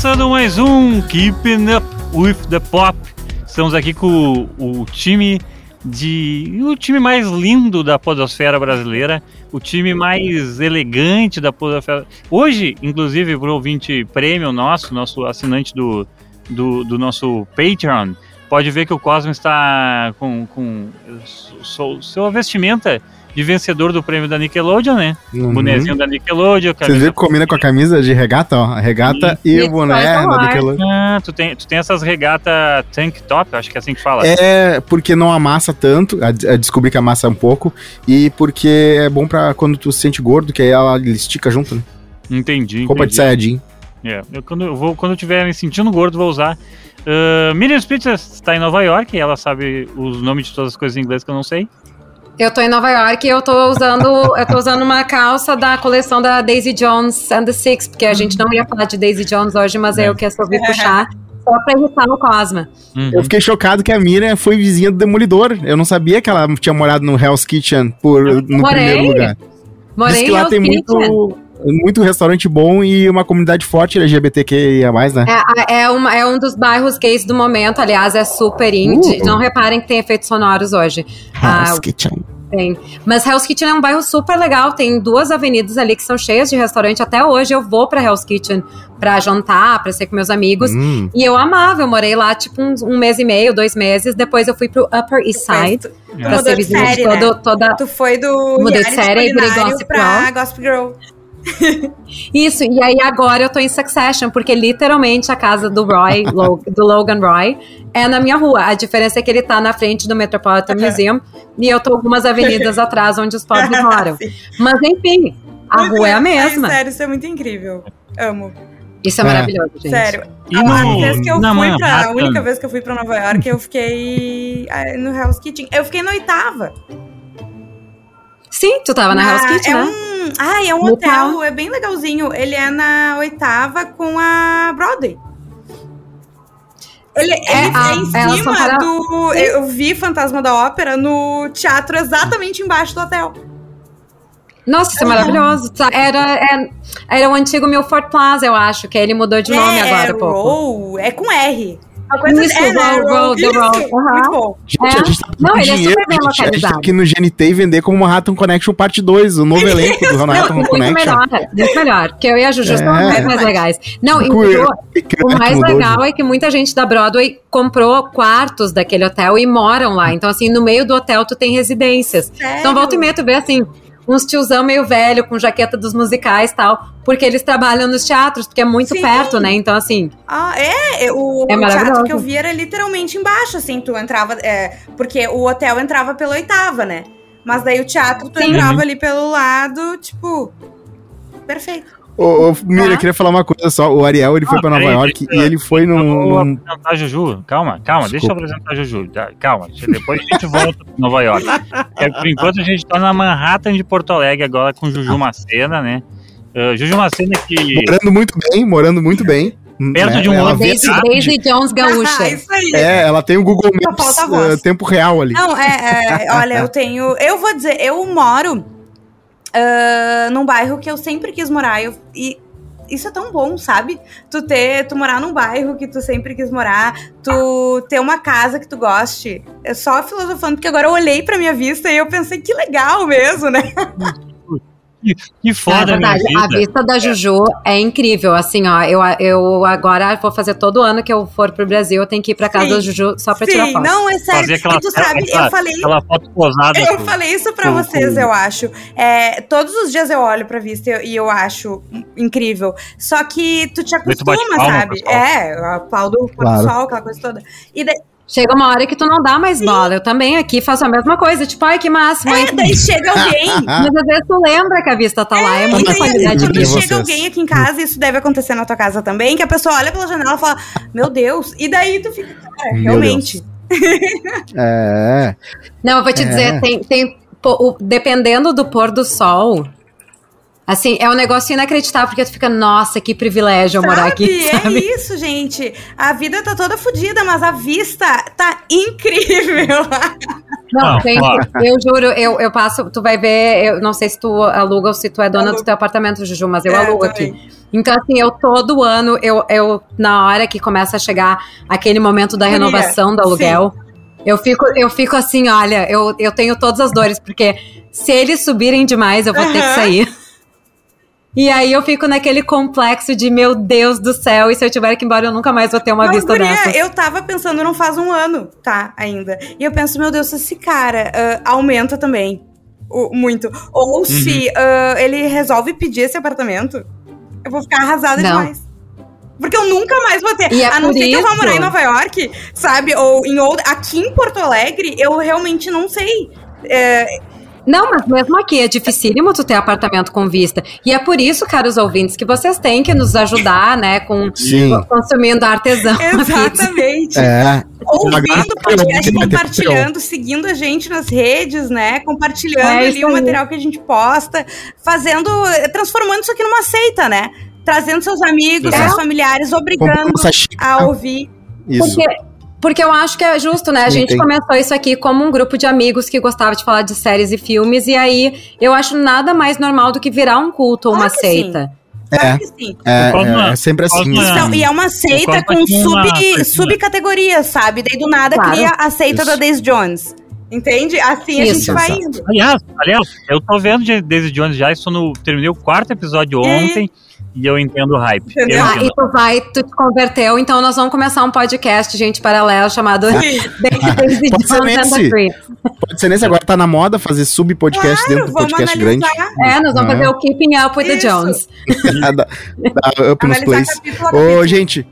começando mais um Keeping Up with the Pop. Estamos aqui com o, o time de o time mais lindo da podosfera brasileira, o time mais elegante da podosfera. Hoje, inclusive, para o ouvinte prêmio nosso, nosso assinante do, do, do, nosso Patreon, pode ver que o Cosmo está com, com sua vestimenta de vencedor do prêmio da Nickelodeon, né? Uhum. Bonezinho da Nickelodeon. Você vê que combina com a camisa de regata, ó. A regata e, e o boné da Nickelodeon. Ah, tu tem, tu tem essas regata tank top, acho que é assim que fala. É, porque não amassa tanto, a, a descobri que amassa um pouco, e porque é bom pra quando tu se sente gordo, que aí ela estica junto, né? Entendi, Roupa entendi. de sayajin. É, eu, quando, eu vou, quando eu tiver me sentindo gordo, vou usar. Uh, Miriam Spitzer está em Nova York, ela sabe os nomes de todas as coisas em inglês que eu não sei. Eu tô em Nova York e eu tô usando, eu tô usando uma calça da coleção da Daisy Jones and the Six, porque a gente não ia falar de Daisy Jones hoje, mas é. eu que resolvi puxar só pra irritar no Cosma. Uhum. Eu fiquei chocado que a Miriam foi vizinha do Demolidor. Eu não sabia que ela tinha morado no Hell's Kitchen por, no Morei. primeiro lugar. Morei Diz que lá tem Kitchen. muito muito restaurante bom e uma comunidade forte LGBTQIA+, né? É, é, uma, é um dos bairros gays do momento, aliás, é super indie. Uh. Não reparem que tem efeitos sonoros hoje. Hell's ah, Kitchen. Tem. Mas Hell's Kitchen é um bairro super legal. Tem duas avenidas ali que são cheias de restaurante. Até hoje eu vou pra Hell's Kitchen pra jantar, pra ser com meus amigos. Hum. E eu amava. Eu morei lá tipo um, um, mês e meio, dois meses. Depois eu fui pro Upper East Side. Tu pra ser vizinha de todo, né? toda. Tu foi do. Mudei de série e virei Gossip Girl. Gossip Girl. Isso, e aí agora eu tô em Succession, porque literalmente a casa do Roy, do Logan Roy, é na minha rua. A diferença é que ele tá na frente do Metropolitan Museum e eu tô algumas avenidas atrás onde os pobres moram. Mas enfim, a muito rua é a mesma. Ai, sério, isso é muito incrível. Amo. Isso é, é. maravilhoso, gente. Sério. E a, no, vez que eu fui pra, a única vez que eu fui pra Nova York, eu fiquei ah, no Hell's Kitchen. Eu fiquei na oitava. Sim, tu tava na, na Hell's Kitchen, é né? Um, ah, é um hotel, é bem legalzinho. Ele é na oitava com a Broadway. Ele, é, ele a, é em cima para... do. Eu vi Fantasma da Ópera no teatro exatamente embaixo do hotel. Nossa, isso é maravilhoso. Era, é, era o antigo Milford Plaza, eu acho, que ele mudou de nome é, agora. Pouco. É com R. Uma coisa isso, é, né? roll, the roll. Uhum. Muito bom. Gente, é. a gente tá Não, ele é super bem localizado. A gente tá aqui no GNT e vender como Manhattan Connection Parte 2, o novo elenco do Manhattan muito Connection. Melhor, muito melhor, porque eu e a Juju é. são muito mais legais. Não, e o, o mais legal é que muita gente da Broadway comprou quartos daquele hotel e moram lá. Então, assim, no meio do hotel tu tem residências. Sério? Então, volta e meia tu vê assim uns tiozão meio velho com jaqueta dos musicais e tal, porque eles trabalham nos teatros, porque é muito Sim. perto, né? Então, assim. Ah, é? O, é o teatro que eu vi era literalmente embaixo, assim, tu entrava. É, porque o hotel entrava pela oitava, né? Mas daí o teatro tu Sim. entrava ali pelo lado, tipo. Perfeito. Ô, ô Mira, eu queria falar uma coisa só. O Ariel, ele ah, foi pra Nova York e ele foi no... Vou apresentar a Juju. Calma, calma, Desculpa. deixa eu apresentar a Juju. Calma, depois a gente volta pra Nova York. É, por enquanto a gente tá na Manhattan de Porto Alegre agora com Juju Macena, né? Uh, Juju Macena que... Morando muito bem, morando muito bem. Perto né? de um ela Daisy, Daisy Jones gaúcha. Ah, isso aí. É, ela tem o Google Maps uh, tempo real ali. Não, é, é, olha, eu tenho... Eu vou dizer, eu moro uh, num bairro que eu sempre quis morar. Eu, e isso é tão bom, sabe? Tu ter, tu morar num bairro que tu sempre quis morar, tu ter uma casa que tu goste. É só filosofando, porque agora eu olhei pra minha vista e eu pensei que legal mesmo, né? Que, foda, é verdade. A vista da Juju é incrível. Assim, ó, eu, eu agora vou fazer todo ano que eu for pro Brasil, eu tenho que ir pra casa Sim. da Juju só pra Sim. tirar foto. Não, é sério. Aquela, e tu sabe, aquela, eu falei. Aquela foto posada. Eu falei isso pra vocês, eu acho. É, todos os dias eu olho pra vista e eu acho incrível. Só que tu te acostuma, sabe? É, eu aplaudo o claro. sol, aquela coisa toda. E daí, Chega uma hora que tu não dá mais Sim. bola. Eu também aqui faço a mesma coisa. Tipo, ai, que máximo. É, daí chega alguém. Mas às vezes tu lembra que a vista tá é, lá. É muita qualidade de vida. chega alguém aqui em casa, isso deve acontecer na tua casa também, que a pessoa olha pela janela e fala, meu Deus. E daí tu fica, cara, realmente. é. Não, eu vou te é. dizer, tem, tem dependendo do pôr do sol, Assim, é um negócio inacreditável, porque tu fica, nossa, que privilégio eu morar aqui. É sabe? É isso, gente. A vida tá toda fodida, mas a vista tá incrível. Não, gente, eu juro, eu, eu passo, tu vai ver, eu não sei se tu aluga ou se tu é dona do teu apartamento, Juju, mas eu é, alugo aqui. Então, assim, eu todo ano, eu, eu, na hora que começa a chegar aquele momento da renovação do aluguel, sim. eu fico, eu fico assim, olha, eu, eu tenho todas as dores, porque se eles subirem demais, eu vou uhum. ter que sair. E aí eu fico naquele complexo de, meu Deus do céu, e se eu tiver que ir embora, eu nunca mais vou ter uma vista guria, dessa. Eu tava pensando, não faz um ano, tá, ainda. E eu penso, meu Deus, se esse cara uh, aumenta também, uh, muito. Ou uhum. se uh, ele resolve pedir esse apartamento, eu vou ficar arrasada não. demais. Porque eu nunca mais vou ter. E é a não ser que eu vá morar em Nova York, sabe? Ou em outro. Aqui em Porto Alegre, eu realmente não sei. É, não, mas mesmo aqui é dificílimo tu ter apartamento com vista. E é por isso, caros ouvintes, que vocês têm que nos ajudar, né, com Sim. consumindo artesão. Exatamente. É. Ouvindo o podcast, compartilhando, seguindo a gente nas redes, né? Compartilhando é ali o material que a gente posta, fazendo, transformando isso aqui numa seita, né? Trazendo seus amigos, é. seus familiares, obrigando a ouvir. Isso. Porque porque eu acho que é justo, né? A gente começou isso aqui como um grupo de amigos que gostava de falar de séries e filmes, e aí eu acho nada mais normal do que virar um culto ou uma seita. É, é, é, é, sempre assim. Então, e é uma seita com sub, subcategorias, sabe? Daí do nada claro. cria a seita Isso. da Daisy Jones. Entende? Assim Isso, a gente vai indo. Aliás, aliás, eu tô vendo Daisy Jones já, isso no, terminei o quarto episódio ontem. E e eu entendo o hype. Eu ah, e tu vai, tu te converteu, então nós vamos começar um podcast, gente, paralelo, chamado Daisy Pode ser nesse. Pode ser nesse, agora tá na moda fazer sub-podcast claro, dentro do podcast grande. É, nós vamos fazer o Keeping Up with Isso. the Jones. da, da Up nos Plays. Ô, gente,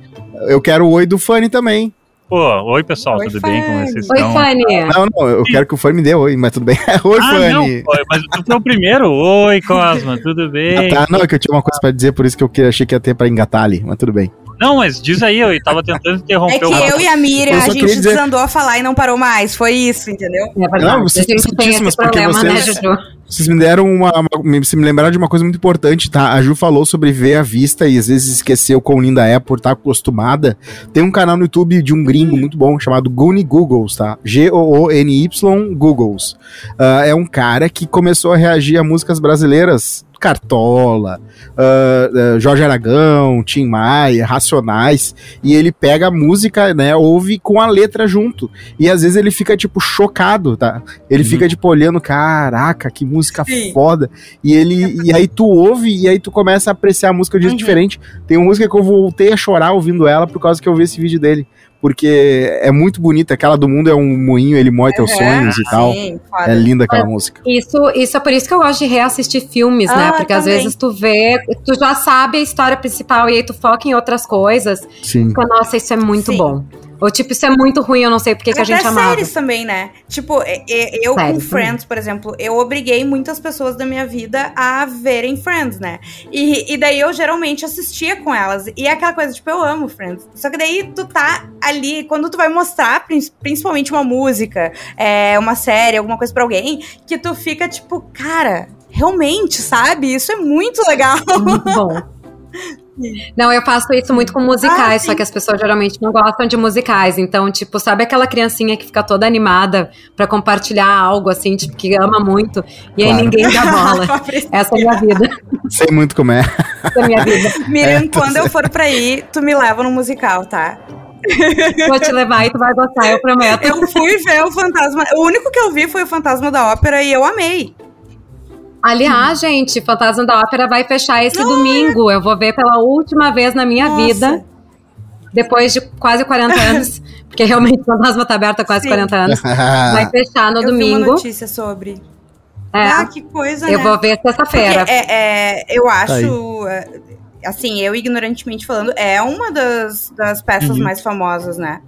eu quero o oi do Fanny também. Pô, oi pessoal, oi, tudo Fanny. bem? Como vocês oi, estão? Fanny. Não, não, eu quero que o Fanny me dê oi, mas tudo bem. oi, ah, Fanny. Não, mas tu foi o primeiro. Oi, Cosma, tudo bem? Ah, tá, não, é que eu tinha uma coisa pra dizer, por isso que eu achei que ia ter pra engatar ali, mas tudo bem. Não, mas diz aí, eu tava tentando interromper É que o... eu e a Miriam, a gente dizer... desandou a falar e não parou mais. Foi isso, entendeu? É não, vocês estão certíssimas, porque problema, né, vocês, né, vocês me deram uma, uma. Se me lembraram de uma coisa muito importante, tá? A Ju falou sobre ver a vista e às vezes esqueceu quão linda é por estar acostumada. Tem um canal no YouTube de um gringo muito bom chamado Goony Googles, tá? G-O-O-N-Y Googles. Uh, é um cara que começou a reagir a músicas brasileiras Cartola, uh, uh, Jorge Aragão, Tim Maia, Racionais, e ele pega a música, né, ouve com a letra junto, e às vezes ele fica, tipo, chocado, tá? Ele uhum. fica, tipo, olhando, caraca, que música Sim. foda, e ele, e aí tu ouve, e aí tu começa a apreciar a música de jeito uhum. diferente. Tem uma música que eu voltei a chorar ouvindo ela por causa que eu vi esse vídeo dele, porque é muito bonita. Aquela do mundo é um moinho, ele moe teus sonhos e tal. Sim, é linda aquela Mas música. Isso, isso é por isso que eu gosto de reassistir filmes, né? ah, né? Porque também. às vezes tu vê, tu já sabe a história principal e aí tu foca em outras coisas. Sim. Fica, nossa, isso é muito Sim. bom. Ou tipo, isso é muito ruim, eu não sei porque que a gente amava. séries também, né? Tipo, eu com Friends, por exemplo, eu obriguei muitas pessoas da minha vida a verem Friends, né? E, e daí eu geralmente assistia com elas. E é aquela coisa, tipo, eu amo Friends. Só que daí tu tá ali, quando tu vai mostrar, principalmente uma música, é, uma série, alguma coisa pra alguém, que tu fica tipo, cara, realmente, sabe? Isso é muito legal. Muito bom. Não, eu faço isso muito com musicais, ah, só que as pessoas geralmente não gostam de musicais. Então, tipo, sabe aquela criancinha que fica toda animada para compartilhar algo, assim, tipo, que ama muito, e claro. aí ninguém dá bola. Essa é a minha vida. Sei muito como é. Essa é a minha vida. Miriam, é, quando eu for pra aí, tu me leva no musical, tá? Vou te levar e tu vai gostar, eu prometo. Eu fui ver o Fantasma. O único que eu vi foi o Fantasma da Ópera e eu amei. Aliás, gente, Fantasma da Ópera vai fechar esse Não, domingo. Eu vou ver pela última vez na minha Nossa. vida. Depois de quase 40 anos. Porque realmente o Fantasma tá aberto há quase Sim. 40 anos. Vai fechar no eu domingo. Vi uma notícia sobre. É. Ah, que coisa, Eu né? vou ver sexta-feira. É, é, eu acho. Tá é, assim, eu ignorantemente falando, é uma das, das peças uhum. mais famosas, né?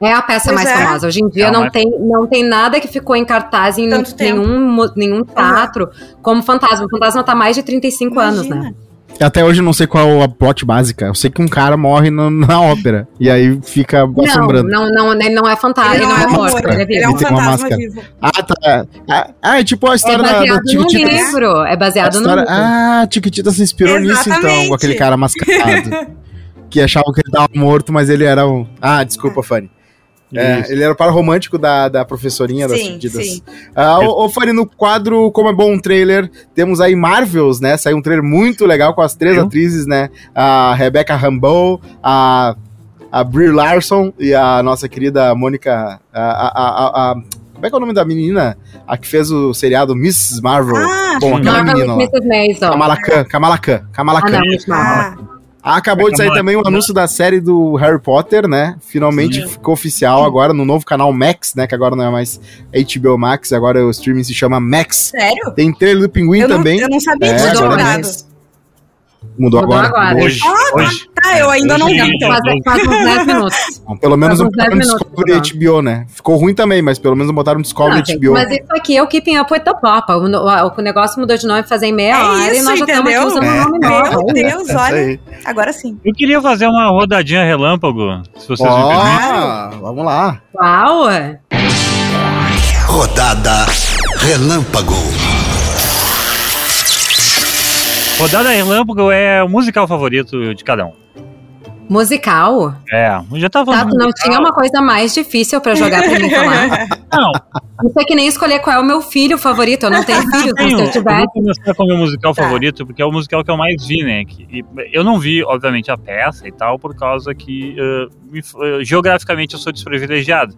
É a peça pois mais é. famosa. Hoje em dia não, tem, não tem nada que ficou em cartaz em nenhum, nenhum teatro uhum. como Fantasma. O Fantasma tá mais de 35 Imagina. anos, né? Até hoje eu não sei qual é a plot básica. Eu sei que um cara morre no, na ópera. E aí fica não, assombrando. Não, não, ele não é fantasma, ele, não é morto. Ele, é, ele é um fantasma máscara. vivo. Ah, tá. Ah, ah, é tipo a história é baseado da, no livro. É baseado no livro. Ah, Tiquitita se inspirou Exatamente. nisso então, com aquele cara mascarado. que achava que ele tava morto, mas ele era um... Ah, desculpa, Fanny. É, ele era o par romântico da, da professorinha sim, das pedidas. Sim. Ô, ô Fanny, no quadro Como é Bom um Trailer, temos aí Marvels, né? Saiu um trailer muito legal com as três Eu? atrizes, né? A Rebecca Rambeau, a, a Brie Larson e a nossa querida Mônica. A, a, a, a, como é que é o nome da menina? A que fez o seriado Mrs. Marvel. Ah, Bom, aquela menina lá. Mrs. Maisel. Kamala Khan. Kamala Khan. Kamala Khan. Ah, não, Acabou de sair também o um anúncio da série do Harry Potter, né? Finalmente Sim. ficou oficial agora no novo canal Max, né? Que agora não é mais HBO Max, agora o streaming se chama Max. Sério? Tem trailer do Pinguim eu também. Não, eu não sabia é, disso, é Mudou, Mudou agora. agora. Hoje. Oh, hoje. Tá, eu ainda não vi. Então. Faz, faz uns 10 minutos. Bom, pelo menos não botaram Discovery HBO, né? Ficou ruim também, mas pelo menos botaram Discovery não, HBO. Mas isso aqui é o Keeping Up with the Pop. O, o, o negócio mudou de nome fazer em meia é hora isso, e nós já estamos usando o é. nome novo. Meu Deus, é olha. Agora sim. Eu queria fazer uma rodadinha relâmpago, se vocês oh, me permitem. Vamos lá. Uau! Rodada Relâmpago. Rodada Relâmpago é o musical favorito de cada um. Musical? É, já tava. Tá, não tinha uma coisa mais difícil pra jogar pra mim falar. Não. Isso é que nem escolher qual é o meu filho favorito. Eu não tenho filho, se eu tiver. Eu vou começar com o meu musical tá. favorito, porque é o musical que eu mais vi, né? Que, eu não vi, obviamente, a peça e tal, por causa que uh, me, uh, geograficamente eu sou desprivilegiado.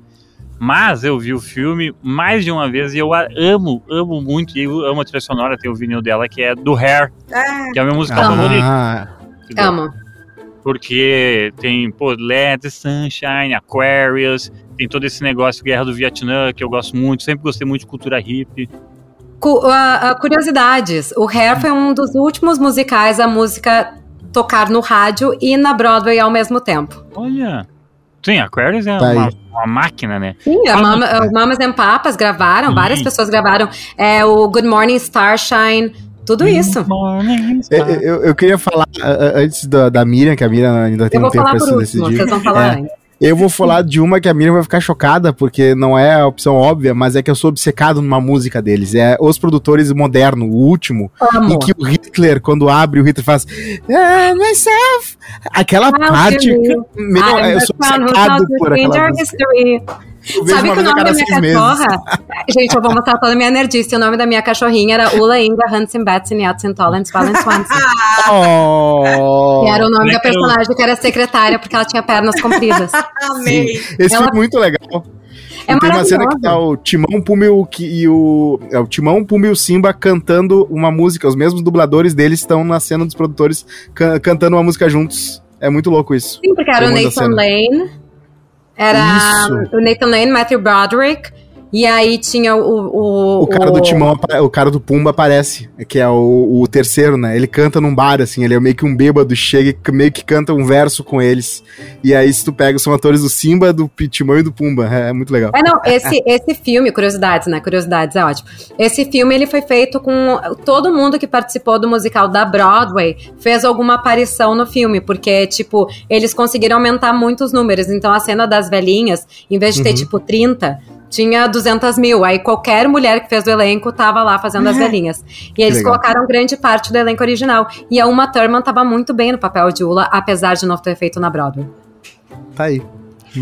Mas eu vi o filme mais de uma vez e eu amo, amo muito. E eu amo a trilha sonora, tem o vinil dela, que é do Hair, ah, que é a minha música amo. favorita. Amo. Porque tem, pô, Let the Sunshine, Aquarius, tem todo esse negócio Guerra do Vietnã, que eu gosto muito, sempre gostei muito de cultura hippie. Cu uh, uh, curiosidades, o Hair foi um dos últimos musicais a música tocar no rádio e na Broadway ao mesmo tempo. Olha... Sim, Aquarius é tá uma, uma, máquina, né? Sim, a Mama, é. Mamas and Papas gravaram, Sim. várias pessoas gravaram. É, o Good Morning Starshine, tudo Good isso. Morning, eu, eu, eu, queria falar antes da, da Miriam, que a Miriam ainda tem um tempo pra se decidir. Vocês vão falar é, antes. Eu vou falar de uma que a Miriam vai ficar chocada, porque não é a opção óbvia, mas é que eu sou obcecado numa música deles. É Os Produtores Moderno, o último. Amo. Em que o Hitler, quando abre, o Hitler faz. Ah, myself! Aquela ah, parte. Meu, eu sou obcecado por aquela música. Sabe que o nome da minha cachorra? Gente, eu vou mostrar toda a minha nerdice. O nome da minha cachorrinha era Ula Inga Hansen Batson Yatsen Tollens Valens Swanson. Oh, e era o nome da personagem que era secretária, porque ela tinha pernas compridas. Amei. Esse ela... foi muito legal. É tem uma cena que tá o Timão, Pumba e o. É, o Timão, e o Simba cantando uma música. Os mesmos dubladores deles estão na cena dos produtores can cantando uma música juntos. É muito louco isso. Sim, porque era o Nathan Lane. Era Isso. o Nathan Lane, Matthew Broderick. E aí tinha o. O, o cara o... do Timão, o cara do Pumba aparece, que é o, o, terceiro, né? Ele canta num bar, assim, ele é meio que um bêbado, chega e meio que canta um verso com eles. E aí, se tu pega, são atores do Simba, do Timão e do Pumba. É, é muito legal. É, não, esse, esse filme, curiosidades, né? Curiosidades é ótimo. Esse filme, ele foi feito com todo mundo que participou do musical da Broadway, fez alguma aparição no filme, porque, tipo, eles conseguiram aumentar muitos números. Então, a cena das velhinhas, em vez de ter, uhum. tipo, 30 tinha 200 mil. Aí qualquer mulher que fez o elenco tava lá fazendo as velhinhas. E eles legal. colocaram grande parte do elenco original. E a Uma Thurman tava muito bem no papel de Ula, apesar de não ter feito na Broadway. Tá aí.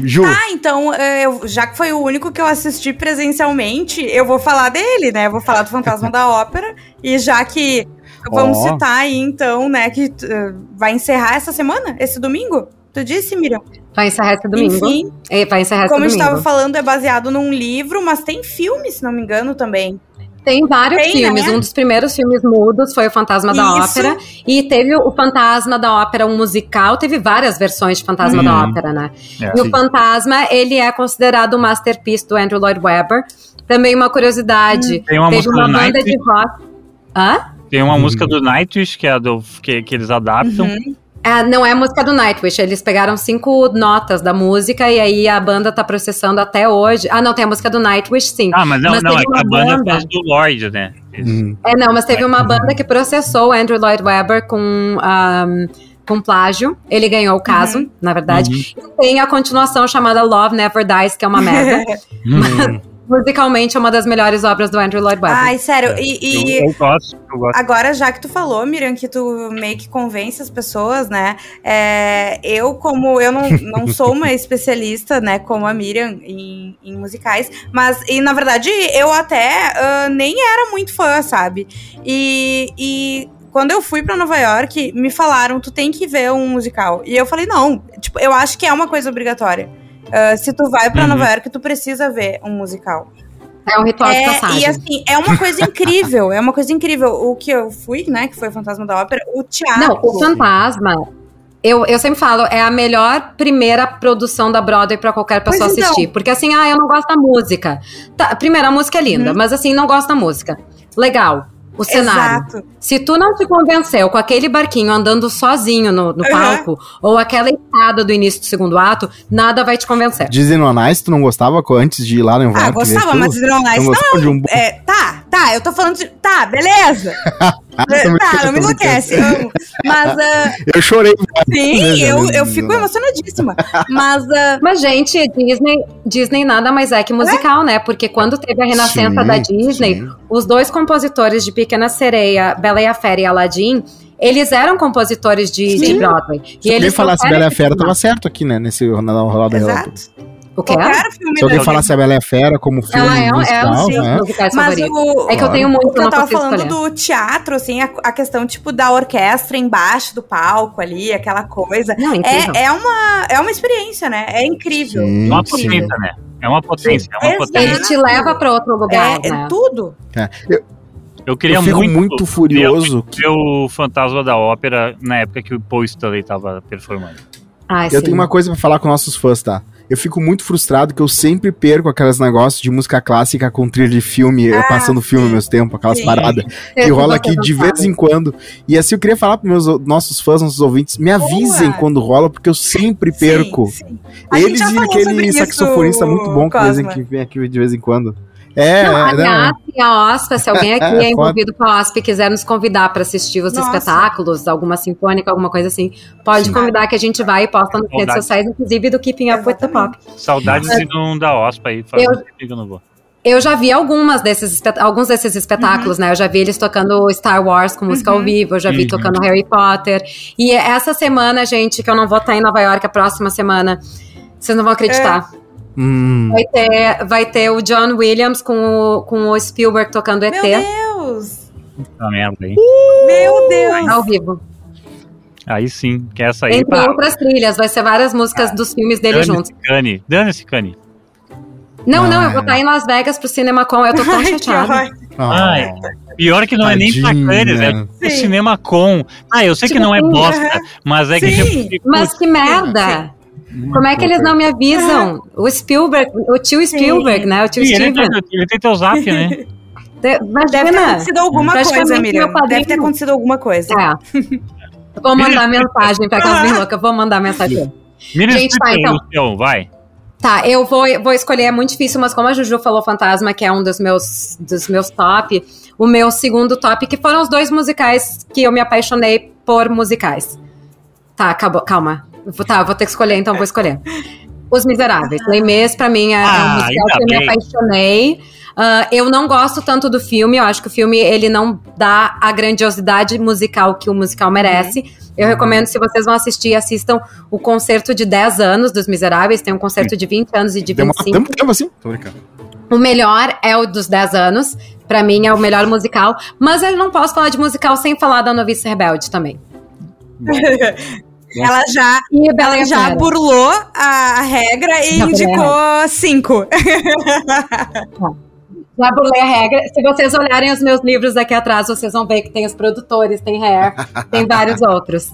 Ju. Ah, então, é, eu, já que foi o único que eu assisti presencialmente, eu vou falar dele, né? Eu vou falar do Fantasma da Ópera. E já que vamos oh. citar aí, então, né, que uh, vai encerrar essa semana, esse domingo? Tu disse, Miriam? Vai encerrar esse domingo. Enfim, é, vai encerrar como esse domingo. Como estava falando, é baseado num livro, mas tem filme, se não me engano, também. Tem vários tem, filmes. Né? Um dos primeiros filmes mudos foi o Fantasma Isso. da Ópera. E teve o Fantasma da Ópera, um musical. Teve várias versões de Fantasma da uhum. Ópera, né? É, e sim. o Fantasma, ele é considerado o masterpiece do Andrew Lloyd Webber. Também uma curiosidade. Tem uma teve uma banda de rock. Hã? Tem uma uhum. música do Nightwish, que é do que, que eles adaptam. Uhum. É, não é a música do Nightwish, eles pegaram cinco notas da música e aí a banda tá processando até hoje. Ah, não, tem a música do Nightwish, sim. Ah, mas não, mas não, é a banda, banda do Lloyd, né? Hum. É, não, mas teve uma banda que processou o Andrew Lloyd Webber com. Um, com plágio. Ele ganhou o caso, uhum. na verdade. Uhum. E tem a continuação chamada Love Never Dies, que é uma merda. Uhum. Musicalmente é uma das melhores obras do Andrew Lloyd Webber. Ai, sério. E, e eu, eu, gosto, eu, gosto, Agora, já que tu falou, Miriam, que tu meio que convence as pessoas, né? É, eu, como eu não, não sou uma especialista, né, como a Miriam, em, em musicais, mas, e na verdade, eu até uh, nem era muito fã, sabe? E, e quando eu fui para Nova York, me falaram, tu tem que ver um musical. E eu falei, não, tipo, eu acho que é uma coisa obrigatória. Uh, se tu vai para uhum. Nova York, tu precisa ver um musical. É um ritual é, de passagem. E assim, é uma coisa incrível, é uma coisa incrível. O que eu fui, né, que foi o Fantasma da Ópera, o teatro. Não, o Fantasma, eu, eu sempre falo, é a melhor primeira produção da Broadway para qualquer pessoa então. assistir. Porque assim, ah, eu não gosto da música. Tá, primeiro, a música é linda, hum. mas assim, não gosto da música. Legal o cenário. Exato. Se tu não te convenceu com aquele barquinho andando sozinho no, no uhum. palco, ou aquela escada do início do segundo ato, nada vai te convencer. Disney on Ice, tu não gostava antes de ir lá no inverno? Ah, gostava, mas Disney on Ice não. não um... é, tá, tá, eu tô falando de... Tá, beleza. Ah, tá, não me enlouquece. Eu, mas. Uh, eu chorei. Sim, eu, eu fico emocionadíssima. Mas. Uh, mas, gente, Disney, Disney nada mais é que musical, é? né? Porque quando teve a renascença sim, da Disney, sim. os dois compositores de Pequena Sereia, Bela e a Fera e Aladdin, eles eram compositores de, de Broadway. Se e eles falasse Bela e a Fera, tava certo aqui, né? Nesse Roda Exato. O que é? filme Se alguém falasse a Bela a Fera como filme ah, é, musical, é, sim, né? Mas o, é que eu tenho muito que eu tava falando escolher. do teatro, assim, a, a, questão, tipo, da orquestra embaixo do palco ali, aquela coisa. Não, é, é, uma, é uma experiência, né? É incrível. Sim, é uma potência, né? É uma potência, é uma potência. Ele te leva para outro lugar, é, né? É tudo. É. Eu, eu queria eu fico muito, muito furioso ver o Fantasma da Ópera na época que o Paul Stanley tava performando. Ai, eu sim. tenho uma coisa para falar com nossos fãs, tá? Eu fico muito frustrado que eu sempre perco aqueles negócios de música clássica com trilha de filme, ah, passando filme ao mesmo tempo, aquelas sim. paradas que rola aqui de vez em quando. E assim eu queria falar para meus nossos fãs, nossos ouvintes, me avisem Boa. quando rola, porque eu sempre perco. Sim, sim. Eles e aquele saxofonista muito bom que, que vem aqui de vez em quando. É, não, aliás, não. a OSPA, se alguém aqui é, é envolvido com a OSPA e quiser nos convidar para assistir os Nossa. espetáculos, alguma sinfônica, alguma coisa assim, pode Sim. convidar que a gente vai e posta nas redes sociais, inclusive do Keeping Up with the Pop. Saudades de um da OSPA aí, eu, eu não vou. Eu já vi algumas desses, alguns desses espetáculos, uhum. né? Eu já vi eles tocando Star Wars com música uhum. ao vivo, eu já vi uhum. tocando Harry Potter. E essa semana, gente, que eu não vou estar em Nova York a próxima semana, vocês não vão acreditar. É. Hum. Vai, ter, vai ter o John Williams com o, com o Spielberg tocando ET. Meu Deus! Tá merda aí. Uh, Meu Deus! Ao vivo. Aí sim, quer sair Entre pra... outras trilhas, vai ser várias músicas ah, dos filmes dele dane juntos. Cane, dane-se, Cane. Não, ah, não, eu vou estar em Las Vegas pro CinemaCon, eu tô tão chateada. Ai, pior que não é nem pra Cannes, é pro CinemaCon. Ah, eu sei tipo, que não é bosta, mas é sim. que... Mas que merda! Como é que eles não me avisam? O Spielberg, o tio Spielberg, Sim. né? O tio Sim, Steven. Ele, ele tem teu zap, né? Imagina, Deve ter acontecido alguma coisa, Miriam. Deve ter acontecido alguma coisa. É. Vou mandar mensagem pra aquelas bem loucas. Vou mandar mensagem. Miriam, Gente, tá, então. Seu, vai. Tá, eu vou, vou escolher, é muito difícil, mas como a Juju falou Fantasma, que é um dos meus, dos meus top, o meu segundo top, que foram os dois musicais que eu me apaixonei por musicais. Tá, acabou, calma. Tá, vou ter que escolher, então vou escolher. Os Miseráveis. Les Mis, pra mim, é, ah, um musical que eu me apaixonei. Uh, eu não gosto tanto do filme, eu acho que o filme ele não dá a grandiosidade musical que o musical merece. Uhum. Eu recomendo, se vocês vão assistir, assistam o concerto de 10 anos dos Miseráveis. Tem um concerto de 20 anos e de 25. Demora tempo assim? Tô brincando. O melhor é o dos 10 anos. Para mim é o melhor musical. Mas eu não posso falar de musical sem falar da Novice Rebelde também. Ela já, ela já burlou a regra e indicou cinco. Já burlei a regra. Se vocês olharem os meus livros aqui atrás, vocês vão ver que tem os produtores, tem Hair, tem vários outros.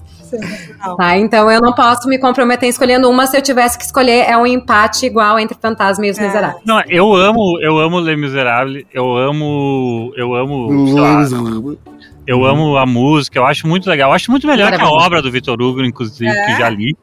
Tá, então eu não posso me comprometer em escolhendo uma. Se eu tivesse que escolher, é um empate igual entre Fantasma e Os é. Miseráveis. Não, eu amo, eu amo Les Misérables. Eu amo, eu amo. Eu amo a música, eu acho muito legal. Eu acho muito melhor que a obra do Vitor Hugo, inclusive, é. que já li.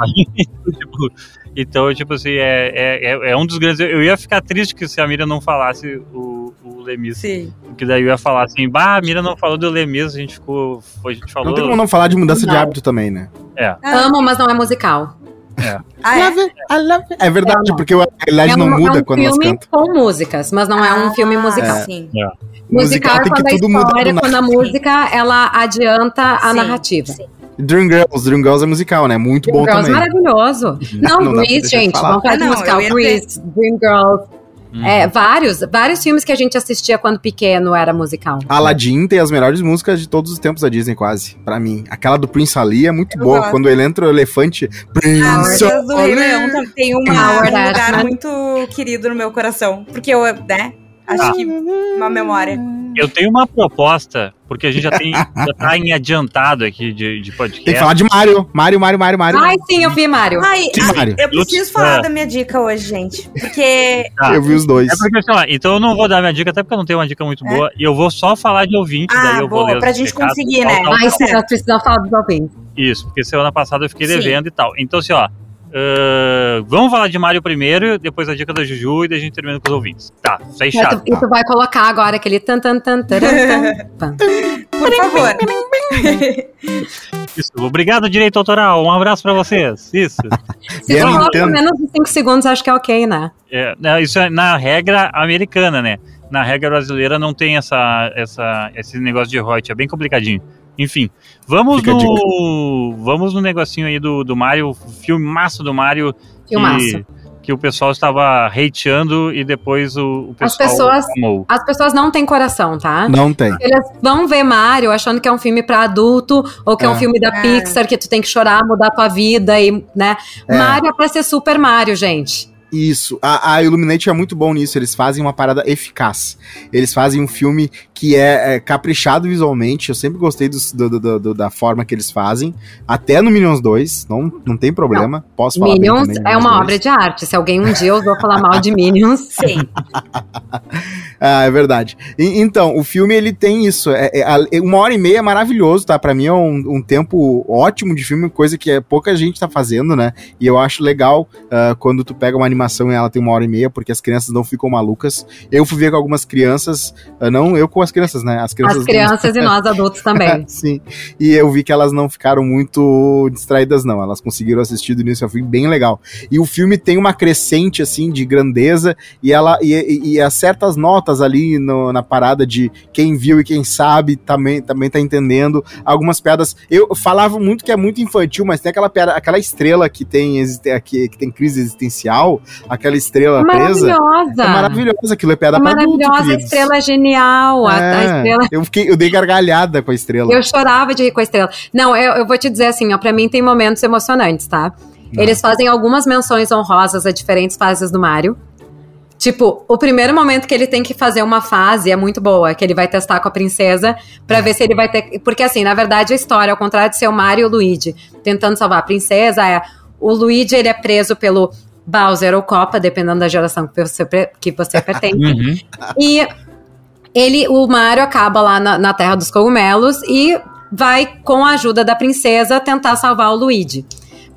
tipo, então, tipo assim, é, é, é, é, um dos grandes. Eu ia ficar triste que se a Mira não falasse o, o Lemis. Sim. Porque daí eu ia falar assim, bah, a Mira não falou do Lemis, a gente ficou. A gente falou. Não tem como não falar de mudança não. de hábito também, né? É. Amo, mas não é musical. É. Ah, é? é verdade, é, porque a realidade é um, não muda é um quando elas cantam. com músicas, mas não é um ah, filme musical. É. Sim. É. Musical, musical é quando a história, quando a música, ela adianta a sim, narrativa. Sim. Dreamgirls, Dreamgirls é musical, né? Muito Dream bom Girls também. maravilhoso. Não, não Grease, gente, vamos falar de ah, musical. Grease, Dreamgirls. Hum. É, vários, vários filmes que a gente assistia quando pequeno era musical. Aladdin tem as melhores músicas de todos os tempos da Disney, quase, para mim. Aquela do Prince Ali é muito eu boa. Gosto. Quando ele entra o elefante, Prince Ali. do Rei Leão tem uma, um lugar muito querido no meu coração. Porque eu, né, acho ah. que uma memória. Eu tenho uma proposta, porque a gente já tem já tá em adiantado aqui de, de podcast. Tem que falar de Mario. Mario, Mario, Mario, Mario. Ai, sim, eu vi Mario. Ai, ai Mario. Eu preciso falar é. da minha dica hoje, gente. Porque. Ah, eu vi os dois. É porque, assim, ó, então eu não vou dar minha dica, até porque eu não tenho uma dica muito é. boa. E eu vou só falar de ouvinte, ah, daí eu boa, vou ler. Pra gente conseguir, né? Sim, nós precisamos falar dos ouvintes. Isso, porque semana passada eu fiquei devendo sim. e tal. Então, assim, ó. Uh, vamos falar de Mario primeiro, depois a dica da Juju e daí a gente termina com os ouvintes. Tá, fechado. E tu, tu vai colocar agora aquele tan tan tan tan tan. Por favor. Isso, obrigado, direito autoral. Um abraço pra vocês. Isso. Se for falar por menos de 5 segundos, acho que é ok, né? É, isso é na regra americana, né? Na regra brasileira não tem essa, essa, esse negócio de royalties, é bem complicadinho. Enfim, vamos no. Vamos no negocinho aí do, do Mario, filme massa do Mario. Filmaço. Que, que o pessoal estava hateando e depois o, o pessoal as pessoas amou. As pessoas não têm coração, tá? Não tem. Eles vão ver Mario achando que é um filme para adulto ou que é. é. um filme da é. Pixar que tu tem que chorar, mudar tua vida e, né? É. Mario é pra ser Super Mario, gente. Isso. A, a Illuminate é muito bom nisso. Eles fazem uma parada eficaz. Eles fazem um filme que é, é caprichado visualmente. Eu sempre gostei do, do, do, da forma que eles fazem. Até no Minions 2. Não, não tem problema. Não. Posso falar Minions é uma 2. obra de arte. Se alguém um dia ousou falar mal de Minions, sim. ah, é verdade. E, então, o filme ele tem isso. É, é, uma hora e meia é maravilhoso, tá? Pra mim é um, um, tempo ótimo de filme, coisa que é, pouca gente tá fazendo, né? E eu acho legal uh, quando tu pega uma animação e ela tem uma hora e meia, porque as crianças não ficam malucas. Eu fui ver com algumas crianças, ah, não eu com as crianças, né? As crianças, as crianças e nós adultos também. Sim. E eu vi que elas não ficaram muito distraídas, não. Elas conseguiram assistir do início ao fim bem legal. E o filme tem uma crescente, assim, de grandeza, e ela e, e, e as certas notas ali no, na parada de quem viu e quem sabe também, também tá entendendo. Algumas piadas. Eu falava muito que é muito infantil, mas tem aquela piada, aquela estrela que tem, que, que tem crise existencial, aquela estrela maravilhosa. presa. É maravilhosa. Aquilo é piada é Maravilhosa, adulto, a estrela é genial. É, a, estrela... eu, fiquei, eu dei gargalhada com a estrela. Eu chorava de rir com a estrela. Não, eu, eu vou te dizer assim, ó, pra mim tem momentos emocionantes, tá? Não. Eles fazem algumas menções honrosas a diferentes fases do Mario. Tipo, o primeiro momento que ele tem que fazer uma fase é muito boa, que ele vai testar com a princesa para ver se ele vai ter. Porque, assim, na verdade, a história, ao contrário de ser o Mario e o Luigi tentando salvar a princesa, é. O Luigi ele é preso pelo Bowser ou Copa, dependendo da geração que você, que você pertence. Uhum. E ele, o Mario acaba lá na, na, Terra dos Cogumelos e vai, com a ajuda da princesa, tentar salvar o Luigi.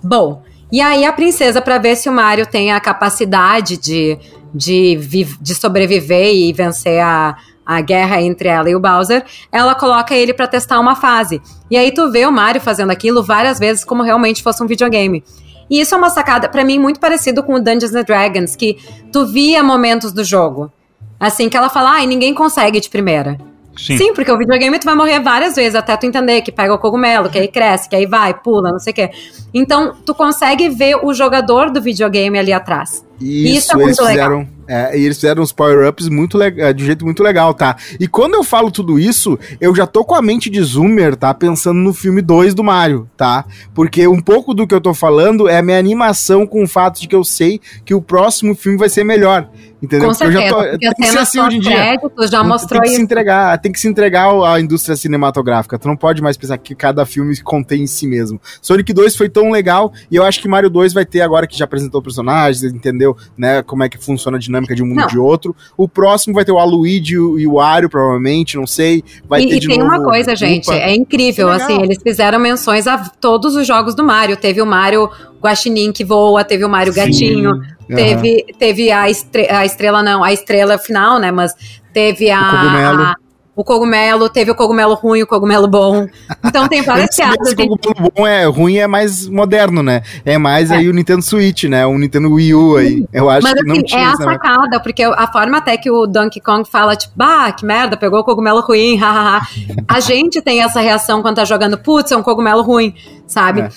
Bom, e aí a princesa, para ver se o Mario tem a capacidade de, de, de sobreviver e vencer a, a guerra entre ela e o Bowser, ela coloca ele para testar uma fase. E aí tu vê o Mario fazendo aquilo várias vezes como realmente fosse um videogame. E isso é uma sacada, para mim, muito parecido com o Dungeons and Dragons, que tu via momentos do jogo. Assim, que ela fala, ai, ninguém consegue de primeira. Sim. Sim. porque o videogame tu vai morrer várias vezes até tu entender que pega o cogumelo, que aí cresce, que aí vai, pula, não sei o quê. Então, tu consegue ver o jogador do videogame ali atrás. Isso, isso é eles fizeram. Legal. É, e eles fizeram uns power-ups muito é, de jeito muito legal, tá? E quando eu falo tudo isso, eu já tô com a mente de Zoomer, tá? Pensando no filme 2 do Mario, tá? Porque um pouco do que eu tô falando é a minha animação com o fato de que eu sei que o próximo filme vai ser melhor. Entendeu? Com certeza, eu já tô, tem que ser assim hoje em dia. já mostrou tem que isso. se entregar, tem que se entregar à indústria cinematográfica. Tu não pode mais pensar que cada filme contém em si mesmo. Sonic 2 foi tão legal e eu acho que Mario 2 vai ter agora que já apresentou personagens, entendeu, né, como é que funciona a dinâmica de um mundo não. de outro. O próximo vai ter o Aluigi e o Wario, provavelmente, não sei. Vai e, ter e tem novo, uma coisa, gente, Upa. é incrível, assim, eles fizeram menções a todos os jogos do Mario. Teve o Mario Guaxinim que voa, teve o Mario Sim. Gatinho, uhum. teve, teve a, estre a estrela, não, a estrela final, né? Mas teve a. O cogumelo. Teve o cogumelo ruim, o cogumelo bom. Então tem várias piadas. O cogumelo bom é ruim, é mais moderno, né? É mais é. aí o Nintendo Switch, né? O Nintendo Wii U aí. Eu acho Mas, que não assim, tinha. É a sacada, porque a forma até que o Donkey Kong fala, tipo, bah, que merda, pegou o cogumelo ruim, hahaha. a gente tem essa reação quando tá jogando, putz, é um cogumelo ruim, sabe? É.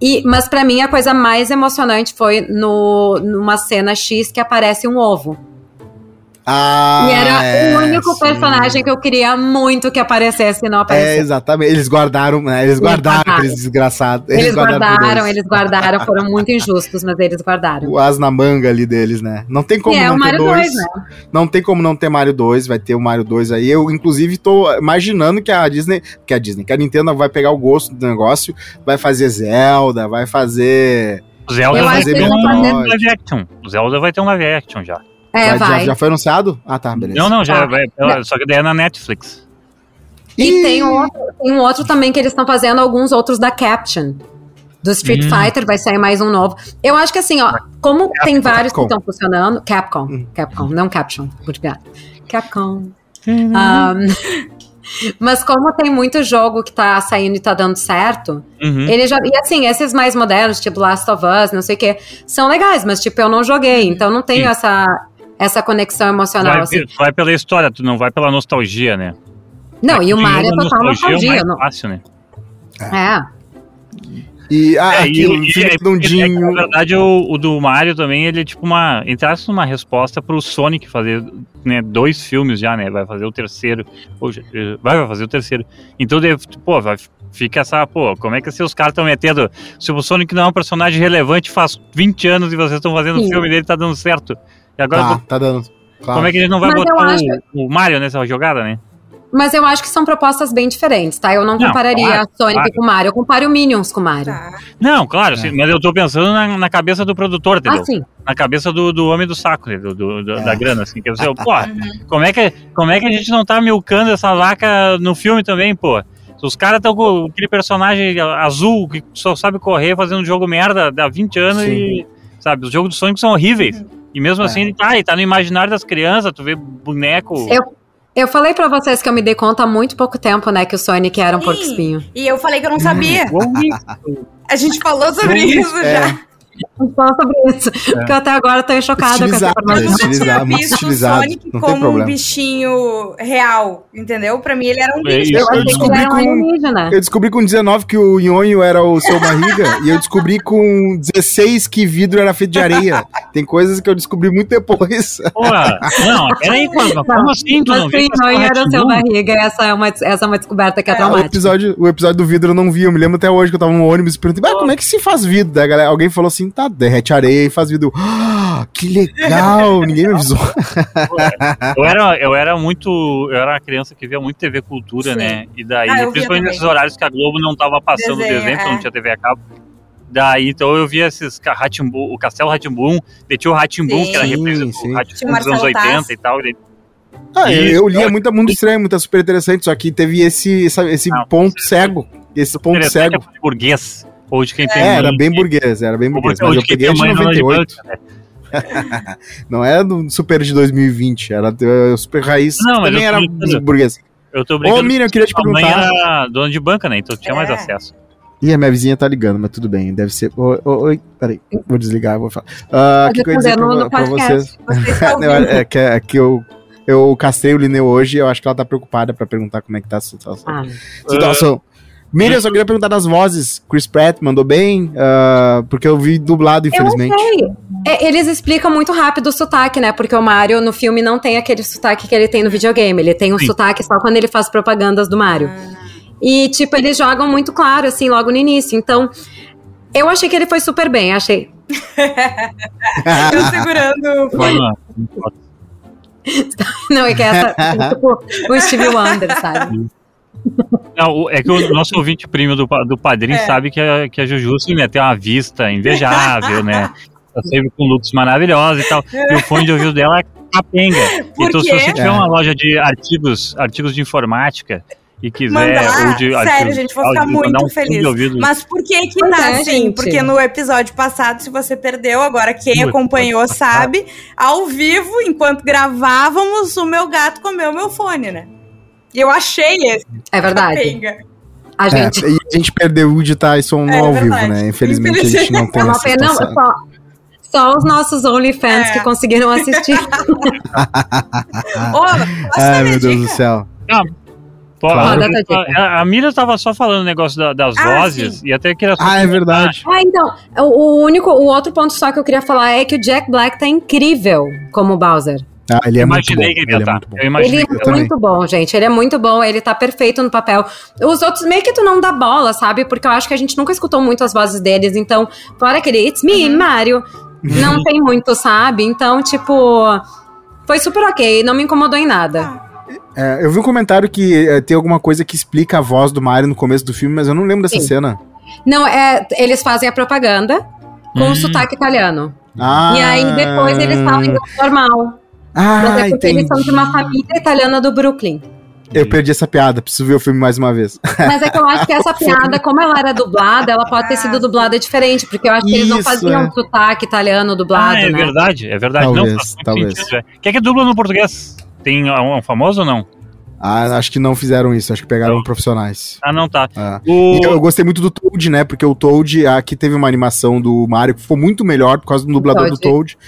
E, mas para mim a coisa mais emocionante foi no, numa cena X que aparece um ovo. Ah, e era é, o único sim. personagem que eu queria muito que aparecesse e não aparecesse. É, exatamente. Eles guardaram, né? Eles, guardaram, aqueles desgraçados. Eles, eles guardaram, guardaram eles guardaram, foram muito injustos, mas eles guardaram. O as na manga ali deles, né? Não tem como é, não ter dois. 2 né? Não tem como não ter Mario 2, vai ter o Mario 2 aí. Eu, inclusive, tô imaginando que a Disney, que a Disney, que a Nintendo vai pegar o gosto do negócio, vai fazer Zelda, vai fazer. Zelda vai ter um live action. Zelda vai ter um live action já. É, vai. Já, já, foi anunciado? Ah, tá, beleza. Não, não, já ah, vai. Só que daí é na Netflix. E tem um, outro, tem um outro também que eles estão fazendo, alguns outros da Caption. Do Street hum. Fighter vai sair mais um novo. Eu acho que assim, ó, como Capcom, tem vários que estão funcionando. Capcom, hum. Capcom, não Caption, obrigado. Capcom. Um, mas como tem muito jogo que tá saindo e tá dando certo, uhum. ele já. E assim, esses mais modernos, tipo Last of Us, não sei o que, são legais, mas tipo, eu não joguei, então não tenho Sim. essa essa conexão emocional. Vai, assim. vai pela história, tu não vai pela nostalgia, né? Não, e o Mario é total nostalgia. É não... fácil, né? É. E ah, é, aquilo, e, e, é, na verdade, o, o, do Mario também, ele é tipo uma. Entrasse numa resposta pro Sonic fazer né, dois filmes já, né? Vai fazer o terceiro. Hoje, vai, vai fazer o terceiro. Então, deve, pô, vai, fica essa, pô, como é que os caras estão metendo. Se o Sonic não é um personagem relevante faz 20 anos e vocês estão fazendo o filme dele, tá dando certo. E agora. Tá, tá dando. Claro. Como é que a gente não vai Mas botar acho... o, o Mario nessa jogada, né? Mas eu acho que são propostas bem diferentes, tá? Eu não, não compararia claro, Sonic claro. com Mario, eu comparo o Minions com Mario. Tá. Não, claro, é. sim, mas eu tô pensando na, na, cabeça do produtor, entendeu? Ah, sim. Na cabeça do, do homem do saco, do, do, do é. da grana, assim. Que você, pô, como é, que, como é que a gente não tá milcando essa vaca no filme também, pô? Os caras estão com aquele personagem azul que só sabe correr fazendo um jogo merda há 20 anos sim. e, sabe, os jogos do Sonic são horríveis. Uhum. E mesmo é. assim ele tá, ele tá no imaginário das crianças, tu vê boneco. Eu, eu falei pra vocês que eu me dei conta há muito pouco tempo, né, que o Sonic era um porco espinho. E eu falei que eu não sabia. A gente falou sobre isso é. já. Fala sobre isso. É. Porque eu até agora tô chocada com essa informação. Eu nunca tinha visto o Sonic como um bichinho real, entendeu? Pra mim ele era um bicho. Eu, eu, descobri com, um eu descobri com 19 que o nhonho era o seu barriga e eu descobri com 16 que vidro era feito de areia. Tem coisas que eu descobri muito depois. Porra, não, peraí, como, como assim tu não viu? nhonho era o seu barriga, essa é uma, essa é uma descoberta que é, é traumática. O episódio, o episódio do vidro eu não vi, eu me lembro até hoje que eu tava no ônibus e perguntei, como é que se faz vidro? Daí, galera, alguém falou assim, tá, derrete areia e faz vídeo. Ah, que legal! Ninguém me avisou. eu, era, eu era muito. Eu era uma criança que via muito TV Cultura, Sim. né? E daí, ah, principalmente nesses horários que a Globo não tava passando desenho, desenho é. não tinha TV a cabo. Daí, então eu via esses Ratimbum, o Castelo Ratimbum, tinha o Ratimbum, que era representante do dos anos 80 e tal. Ah, eu, eu lia muita Mundo Estranho, muita super interessante, só que teve esse, esse, esse não, ponto cego. Esse ponto cego. É burguês. Ou de quem tem. É, era bem burguês, era bem burguês. Mas eu peguei de 98. Né? não é do Super de 2020, era do Super Raiz. Não, também era burguês. Eu tô brincando. Ô, Miriam, eu queria te perguntar. era dona de banca, né? Então tinha é. mais acesso. Ih, a minha vizinha tá ligando, mas tudo bem. Deve ser. Oi, oi peraí, vou desligar, vou falar. Uh, que coisa dizer pra, pra vocês? é, que, é que eu, eu castei o Lineu hoje e eu acho que ela tá preocupada pra perguntar como é que tá a situação. Ah. Situação. Uh, Miriam, eu só queria perguntar das vozes. Chris Pratt mandou bem? Uh, porque eu vi dublado, infelizmente. É, eles explicam muito rápido o sotaque, né? Porque o Mario no filme não tem aquele sotaque que ele tem no videogame. Ele tem um Sim. sotaque só quando ele faz propagandas do Mario. E, tipo, eles jogam muito claro, assim, logo no início. Então, eu achei que ele foi super bem, achei. eu segurando. Foi. Não, é que essa, tipo, o Steve Wonder, sabe? Não, é que o nosso ouvinte primo do, do padrinho é. sabe que a, que a Juju né, tem uma vista invejável, né? Tá sempre com looks maravilhosos e tal. E o fone de ouvido dela é capenga. Então, se você tiver uma loja de artigos, artigos de informática e quiser. Mandar, de, sério, gente, vou ficar muito um feliz. Mas por que que tá é, assim? Gente. Porque no episódio passado, se você perdeu, agora quem acompanhou sabe, ao vivo, enquanto gravávamos, o meu gato comeu meu fone, né? E eu achei esse. É verdade. A gente... É, a gente perdeu o de Tyson é, ao vivo, né? Infelizmente, Infelizmente, a gente não tem é uma pena, só, só os nossos OnlyFans é. que conseguiram assistir. oh, Ai, meu Deus do céu. Não, Claro. A, a Mira estava só falando o negócio da, das ah, vozes sim. e até que era Ah, é verdade. Ah, então, o, único, o outro ponto só que eu queria falar é que o Jack Black tá incrível como Bowser. Ah, ele é imaginei muito bom. Que ele, ele, é muito bom. Ele é muito bom, gente. Ele é muito bom, ele tá perfeito no papel. Os outros meio que tu não dá bola, sabe? Porque eu acho que a gente nunca escutou muito as vozes deles. Então, fora aquele It's me, uhum. Mario, não tem muito, sabe? Então, tipo, foi super ok. Não me incomodou em nada. É, eu vi um comentário que é, tem alguma coisa que explica a voz do Mario no começo do filme, mas eu não lembro dessa Sim. cena. Não, é, eles fazem a propaganda com hum. o sotaque italiano. Ah. E aí depois eles falam em normal. Ah, mas é porque entendi. eles são de uma família italiana do Brooklyn. Eu perdi essa piada, preciso ver o filme mais uma vez. Mas é que eu acho que essa piada, como ela era dublada, ela pode ter sido dublada diferente, porque eu acho que Isso, eles não faziam é. sotaque italiano dublado. Ah, é né? verdade, é verdade. Talvez, não, talvez. É. Quer que dubla no português? Tem um, um famoso ou não? Ah, acho que não fizeram isso, acho que pegaram não. profissionais. Ah, não tá. É. O... Eu gostei muito do Toad, né? Porque o Toad, aqui teve uma animação do Mario que ficou muito melhor por causa do dublador Toad. do Toad.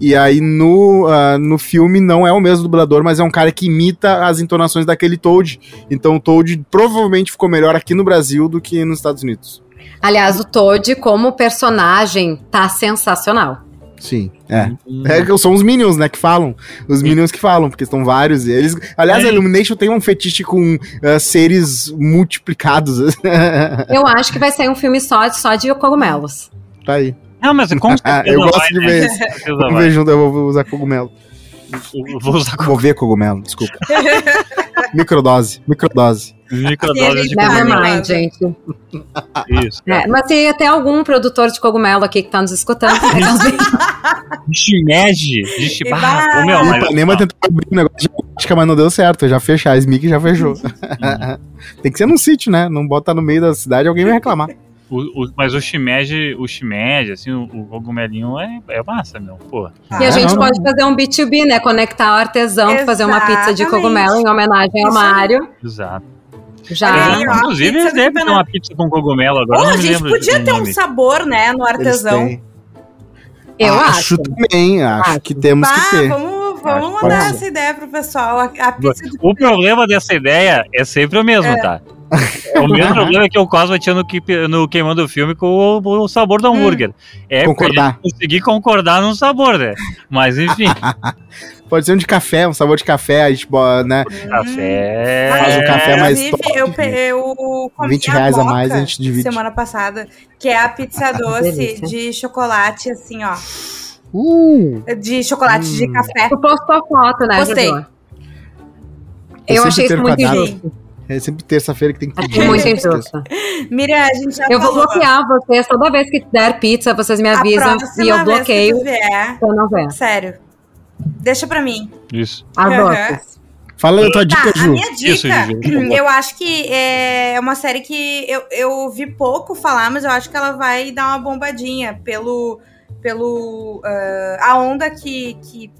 E aí no, uh, no filme não é o mesmo dublador, mas é um cara que imita as entonações daquele Toad. Então o Toad provavelmente ficou melhor aqui no Brasil do que nos Estados Unidos. Aliás, o Toad como personagem tá sensacional. Sim, é. Hum. é. São os Minions, né, que falam. Os Minions que falam, porque estão vários. Eles, aliás, é. a Illumination tem um fetiche com uh, seres multiplicados. Eu acho que vai ser um filme só, só de cogumelos. Tá aí. Não, mas com Eu gosto vai, de ver né? isso. Vamos ver junto, eu vou usar cogumelo. Vou usar Vou ver cogumelo, desculpa. microdose, microdose. Microdose de cogumelo. gente. Isso. É, mas tem até algum produtor de cogumelo aqui que tá nos escutando. de shimeji, de shibara. O meu, mas... Ipanema tentou abrir um negócio de política, mas não deu certo. Já fechar, a Smic já fechou. tem que ser num sítio, né? Não bota no meio da cidade, alguém vai reclamar. O, o, mas o shimeji, o shimeji, assim, o, o cogumelinho é, é massa, meu, pô. Ah, e a gente não, pode não. fazer um B2B, né? Conectar o artesão Exatamente. fazer uma pizza de cogumelo em homenagem ao Mário. Exato. Já. É, inclusive, eles devem ter uma pizza com cogumelo agora. Oh, a gente podia ter um sabor, né, no artesão. Eu acho. acho. também, acho, acho. que temos bah, que ter. Vamos, vamos mandar essa ideia pro pessoal. A, a pizza o problema dessa ideia é sempre o mesmo, é. tá? É o mesmo problema que o Cosma tinha no, no Queimando o Filme com o, o sabor do hambúrguer. Hum. É concordar. conseguir concordar no sabor, né? Mas enfim. Pode ser um de café, um sabor de café, a gente, né? Café. Faz um café mais top. Eu, eu 20 reais a, a mais a gente divide. Semana passada, que é a pizza doce de chocolate, assim, ó. Uh, de chocolate hum. de café. Tu postou foto, né? Postei. Eu, eu achei isso muito injusto. É sempre terça-feira que tem que pedir. É muito injusto. Miriam, a gente já Eu falou. vou bloquear vocês toda vez que der pizza, vocês me avisam e eu bloqueio. Vier, eu não ver. Sério. Deixa pra mim. Isso. Adoro. Uhum. Fala a tua dica, tá, Ju. A minha dica, Isso, eu acho que é uma série que eu, eu vi pouco falar, mas eu acho que ela vai dar uma bombadinha pelo, pelo uh, a onda que, que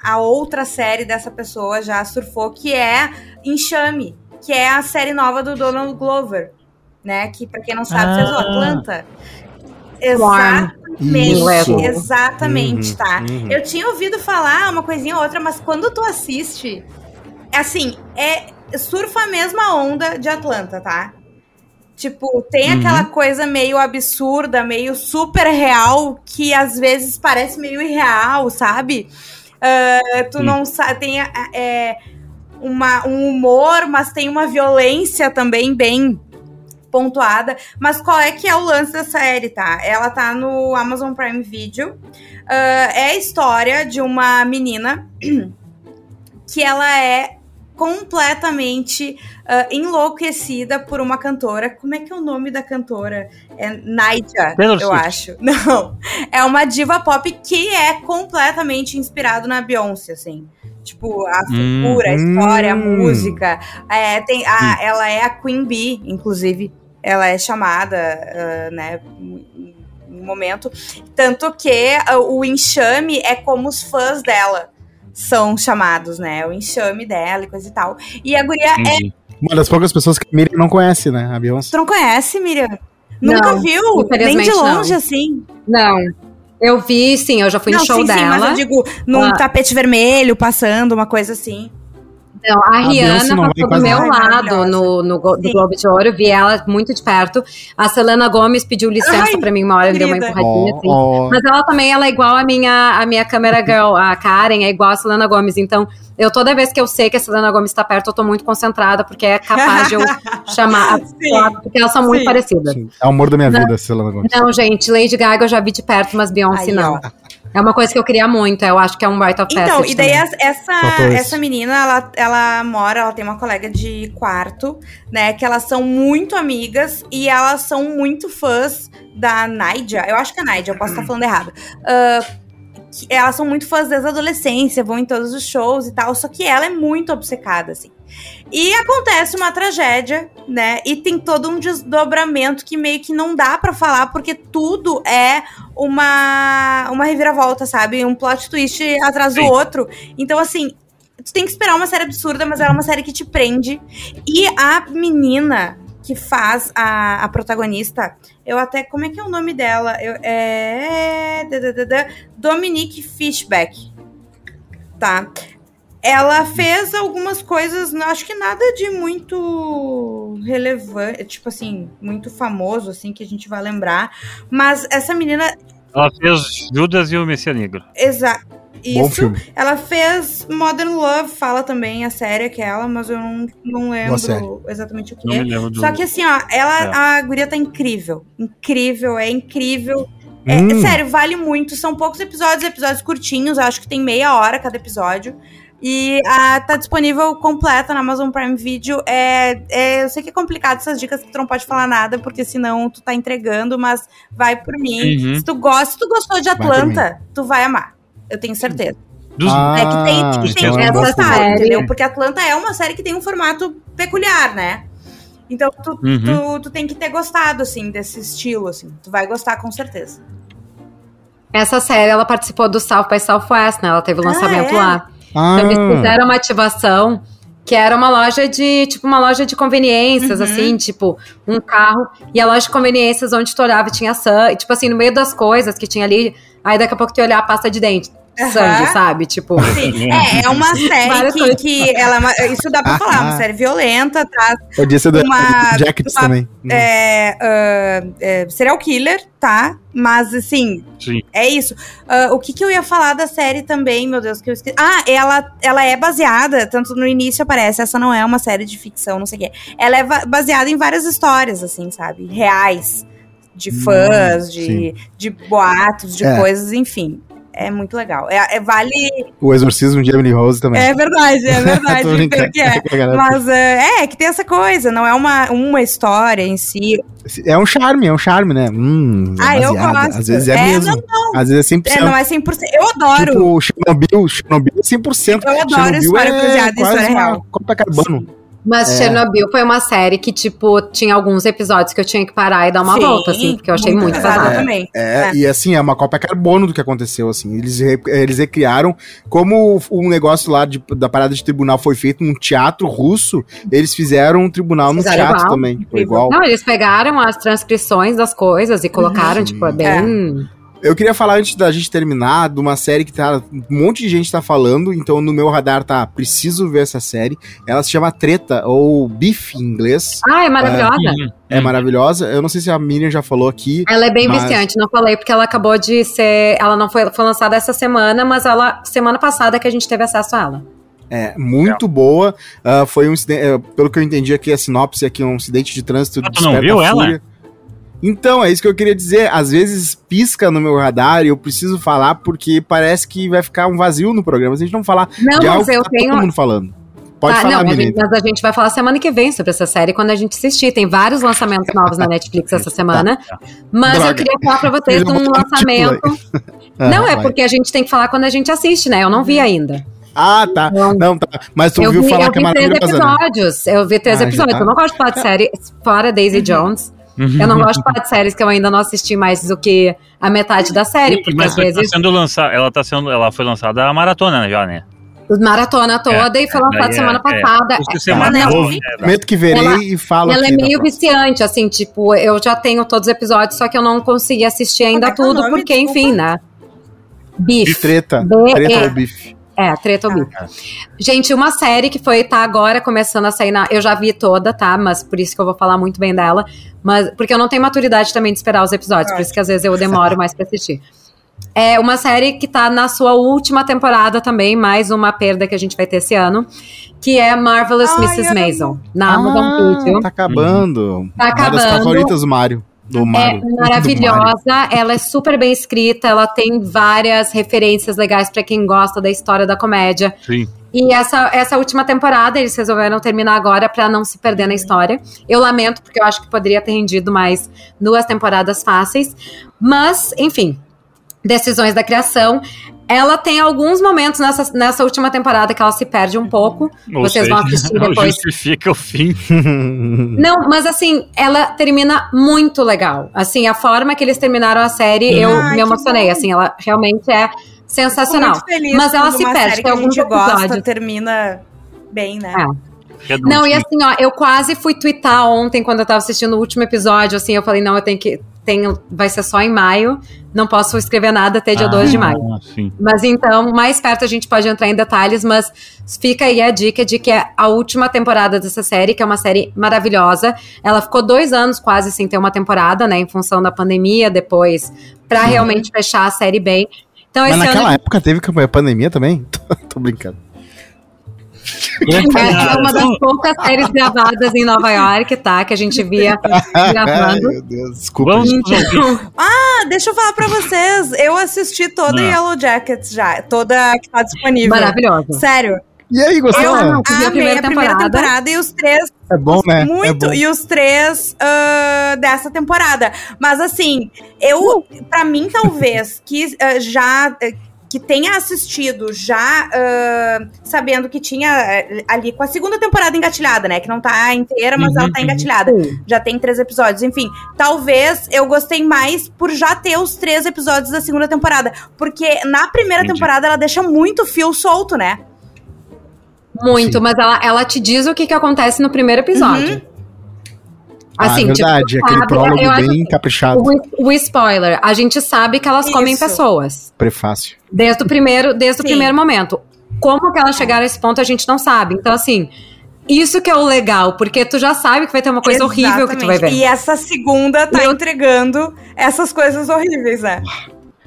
a outra série dessa pessoa já surfou, que é Enxame que é a série nova do Donald Glover, né? Que, para quem não sabe, ah. fez o. Atlanta. Exatamente, Isso. exatamente, uhum, tá? Uhum. Eu tinha ouvido falar uma coisinha ou outra, mas quando tu assiste, é assim, é surfa a mesma onda de Atlanta, tá? Tipo, tem uhum. aquela coisa meio absurda, meio super real, que às vezes parece meio irreal, sabe? Uh, tu não sabe, tem é, uma, um humor, mas tem uma violência também bem pontuada. Mas qual é que é o lance da série, tá? Ela tá no Amazon Prime Video. Uh, é a história de uma menina que ela é completamente uh, enlouquecida por uma cantora. Como é que é o nome da cantora? É Naija, eu acho. Não, é uma diva pop que é completamente inspirado na Beyoncé, assim. Tipo, a hum, figura, a história, hum. a música. É, tem a, ela é a Queen Bee, inclusive. Ela é chamada, uh, né, no momento. Tanto que uh, o enxame é como os fãs dela são chamados, né? O enxame dela e coisa e tal. E a guria é Entendi. é. Uma das poucas pessoas que a Miriam não conhece, né? A Beyoncé. Tu não conhece, Miriam? Nunca não, viu? Nem de longe, não. assim. Não. Eu vi, sim, eu já fui não, no show sim, dela. Sim, mas eu digo, num ah. tapete vermelho, passando, uma coisa assim. Não, a, a Rihanna passou do meu lado no, no, no Globo de Ouro, vi ela muito de perto. A Selena Gomes pediu licença para mim uma hora, deu uma empurradinha, oh, assim. Oh. Mas ela também, ela é igual a minha, a minha câmera girl, a Karen, é igual a Selena Gomes. Então, eu toda vez que eu sei que a Selena Gomes está perto, eu tô muito concentrada, porque é capaz de eu chamar, sim, porque elas são sim, muito parecidas. Sim. É o amor da minha não, vida, Selena Gomes. Não, gente, Lady Gaga eu já vi de perto, mas Beyoncé Aí, não. Ó. É uma coisa que eu queria muito, eu acho que é um right of Então, e daí também. essa, essa menina, ela, ela mora, ela tem uma colega de quarto, né, que elas são muito amigas e elas são muito fãs da Naija, eu acho que é Naija, eu posso estar falando errado. Uh, elas são muito fãs desde a adolescência, vão em todos os shows e tal, só que ela é muito obcecada, assim. E acontece uma tragédia, né? E tem todo um desdobramento que meio que não dá para falar, porque tudo é uma, uma reviravolta, sabe? Um plot twist atrás do outro. Então, assim, tu tem que esperar uma série absurda, mas ela é uma série que te prende. E a menina que faz a, a protagonista, eu até. Como é que é o nome dela? Eu, é. Dominique Fishback. Tá ela fez algumas coisas, acho que nada de muito relevante, tipo assim, muito famoso, assim, que a gente vai lembrar. Mas essa menina. Ela fez Judas e o Messias Negro. Exato. Isso. Ela fez Modern Love, fala também a série aquela, mas eu não, não lembro exatamente o que é. Do... Só que assim, ó, ela, é. a guria tá incrível. Incrível, é incrível. É, hum. sério, vale muito. São poucos episódios, episódios curtinhos, acho que tem meia hora cada episódio. E a, tá disponível completa na Amazon Prime Video. É, é, eu sei que é complicado essas dicas que tu não pode falar nada, porque senão tu tá entregando, mas vai por mim. Uhum. Se tu gosta, se tu gostou de Atlanta, tu vai amar. Eu tenho certeza. Dos... Ah, é que tem, que tem essa série, entendeu? Porque Atlanta é uma série que tem um formato peculiar, né? Então tu, uhum. tu, tu tem que ter gostado, assim, desse estilo, assim. Tu vai gostar com certeza. Essa série, ela participou do South by Southwest, né? Ela teve o lançamento ah, é? lá. Ah. Então eles fizeram uma ativação que era uma loja de, tipo, uma loja de conveniências, uhum. assim, tipo, um carro, e a loja de conveniências onde tu olhava tinha sangue, tipo assim, no meio das coisas que tinha ali, aí daqui a pouco tu ia olhar a pasta de dente. Uhum. Sangue, sabe? Tipo. Sim. É, é uma série que, que ela. É isso dá pra falar, uma série violenta, tá? Eu disse do uma, Jackets uma, também. É, uh, é, serial killer, tá? Mas, assim, Sim. é isso. Uh, o que, que eu ia falar da série também, meu Deus, que eu esqueci. Ah, ela, ela é baseada, tanto no início aparece, essa não é uma série de ficção, não sei o quê. Ela é baseada em várias histórias, assim, sabe? Reais. De hum, fãs, de, de boatos, de é. coisas, enfim é muito legal. É, é, vale. O Exorcismo de Emily Rose também. É verdade, é verdade. que é. Mas é, é, que tem essa coisa, não é uma, uma história em si. É um charme, é um charme, né? Hum, ah, eu gosto. Às vezes é, é mesmo. Não, não. Às vezes é 100%. É, não é 100%. Eu adoro. Tipo, Chernobyl, Chernobyl é 100%. Eu adoro Chernobyl história é baseada em história real. Copa Carbono. Sim. Mas é. Chernobyl foi uma série que, tipo, tinha alguns episódios que eu tinha que parar e dar uma Sim, volta, assim, porque eu achei muito, muito pesado. É, é, é, e assim, é uma cópia carbono do que aconteceu, assim. Eles, eles recriaram como o um negócio lá de, da parada de tribunal foi feito num teatro russo, eles fizeram um tribunal no teatro igual. também. Foi igual. Não, eles pegaram as transcrições das coisas e colocaram, uhum. tipo, é bem. É. Eu queria falar antes da gente terminar de uma série que tá, um monte de gente tá falando, então no meu radar tá preciso ver essa série. Ela se chama Treta ou Beef em inglês. Ah, é maravilhosa. É, é maravilhosa. Eu não sei se a Miriam já falou aqui. Ela é bem mas... viciante, não falei porque ela acabou de ser, ela não foi, foi lançada essa semana, mas ela semana passada que a gente teve acesso a ela. É, muito é. boa. Uh, foi um incidente, uh, pelo que eu entendi aqui, a sinopse aqui, um acidente de trânsito. Ah, tu não viu ela? Então, é isso que eu queria dizer. Às vezes pisca no meu radar e eu preciso falar porque parece que vai ficar um vazio no programa. Se a gente não falar não, de algo eu tá tenho... todo mundo falando. Pode tá, falar, não, gente, Mas a gente vai falar semana que vem sobre essa série quando a gente assistir. Tem vários lançamentos novos na Netflix essa semana. Tá, tá. Mas Droga. eu queria falar pra vocês de um lançamento. ah, não, é vai. porque a gente tem que falar quando a gente assiste, né? Eu não vi ainda. Ah, tá. Não, não tá. Mas tu ouviu falar que é maravilhosa, três né? episódios. Né? Eu vi três ah, episódios. Tá. Eu não gosto de falar de série fora Daisy uhum. Jones. Eu não gosto de falar de séries que eu ainda não assisti mais do que a metade da série. Porque Mas às tá vezes... tá sendo lançada, ela tá sendo, ela foi lançada a maratona já, né? maratona toda é, e foi lançada é, semana é, passada. É, semana é, Prometo que verei ela, e falo Ela é meio viciante, assim, tipo, eu já tenho todos os episódios, só que eu não consegui assistir ainda é tudo, nome, porque, desculpa. enfim, né? Bife. Treta. Treta ou bife. É, treta ou bife. Ah, Gente, uma série que foi, tá agora começando a sair na. Eu já vi toda, tá? Mas por isso que eu vou falar muito bem dela. Mas porque eu não tenho maturidade também de esperar os episódios, por isso que às vezes eu demoro mais pra assistir. É uma série que tá na sua última temporada também, mais uma perda que a gente vai ter esse ano, que é Marvelous Ai, Mrs. Maisel, na Amazon ah, Video. Tá acabando. Tá acabando. Uma das favoritas do Mario. Do Mario. É maravilhosa, ela é super bem escrita, ela tem várias referências legais para quem gosta da história da comédia. Sim. E essa, essa última temporada eles resolveram terminar agora para não se perder na história. Eu lamento, porque eu acho que poderia ter rendido mais duas temporadas fáceis. Mas, enfim, decisões da criação. Ela tem alguns momentos nessa, nessa última temporada que ela se perde um pouco. Ou Vocês seja, vão assistir depois. Não justifica o fim. não, mas assim, ela termina muito legal. Assim, a forma que eles terminaram a série, eu Ai, me emocionei. Assim, ela realmente é sensacional. mas ela se perde. Tem alguns episódios. Gosta, termina bem, né? É. Não, e assim, ó, eu quase fui twittar ontem quando eu tava assistindo o último episódio, assim, eu falei, não, eu tenho que tem, vai ser só em maio, não posso escrever nada até dia ah, 2 de maio. Sim. Mas então, mais perto a gente pode entrar em detalhes, mas fica aí a dica de que é a última temporada dessa série, que é uma série maravilhosa. Ela ficou dois anos quase sem ter uma temporada, né, em função da pandemia, depois, para realmente fechar a série bem. Então, mas naquela ano... época teve pandemia também? Tô brincando. É uma das poucas séries gravadas em Nova York, tá? Que a gente via gravando. Ai, meu Deus, desculpa. Vamos, então... Ah, deixa eu falar pra vocês. Eu assisti toda ah. Yellow Jackets já. Toda que tá disponível. Maravilhosa. Sério. E aí, gostou? Eu não, amei a primeira, a primeira temporada. e os três. É bom, né? É muito. É e os três uh, dessa temporada. Mas assim, eu, pra mim, talvez, que uh, já. Uh, que tenha assistido já uh, sabendo que tinha uh, ali com a segunda temporada engatilhada, né? Que não tá inteira, mas uhum, ela tá uhum. engatilhada. Uhum. Já tem três episódios. Enfim, talvez eu gostei mais por já ter os três episódios da segunda temporada. Porque na primeira Entendi. temporada ela deixa muito fio solto, né? Muito, Sim. mas ela, ela te diz o que, que acontece no primeiro episódio. Uhum. Assim, ah, verdade, tipo, aquele sabe, prólogo bem caprichado. O, o, spoiler, a gente sabe que elas Isso. comem pessoas. Prefácio. Desde o primeiro, desde o primeiro momento. Como que elas chegaram a esse ponto, a gente não sabe. Então, assim, isso que é o legal, porque tu já sabe que vai ter uma coisa Exatamente. horrível que tu vai ver. E essa segunda tá Eu... entregando essas coisas horríveis, né?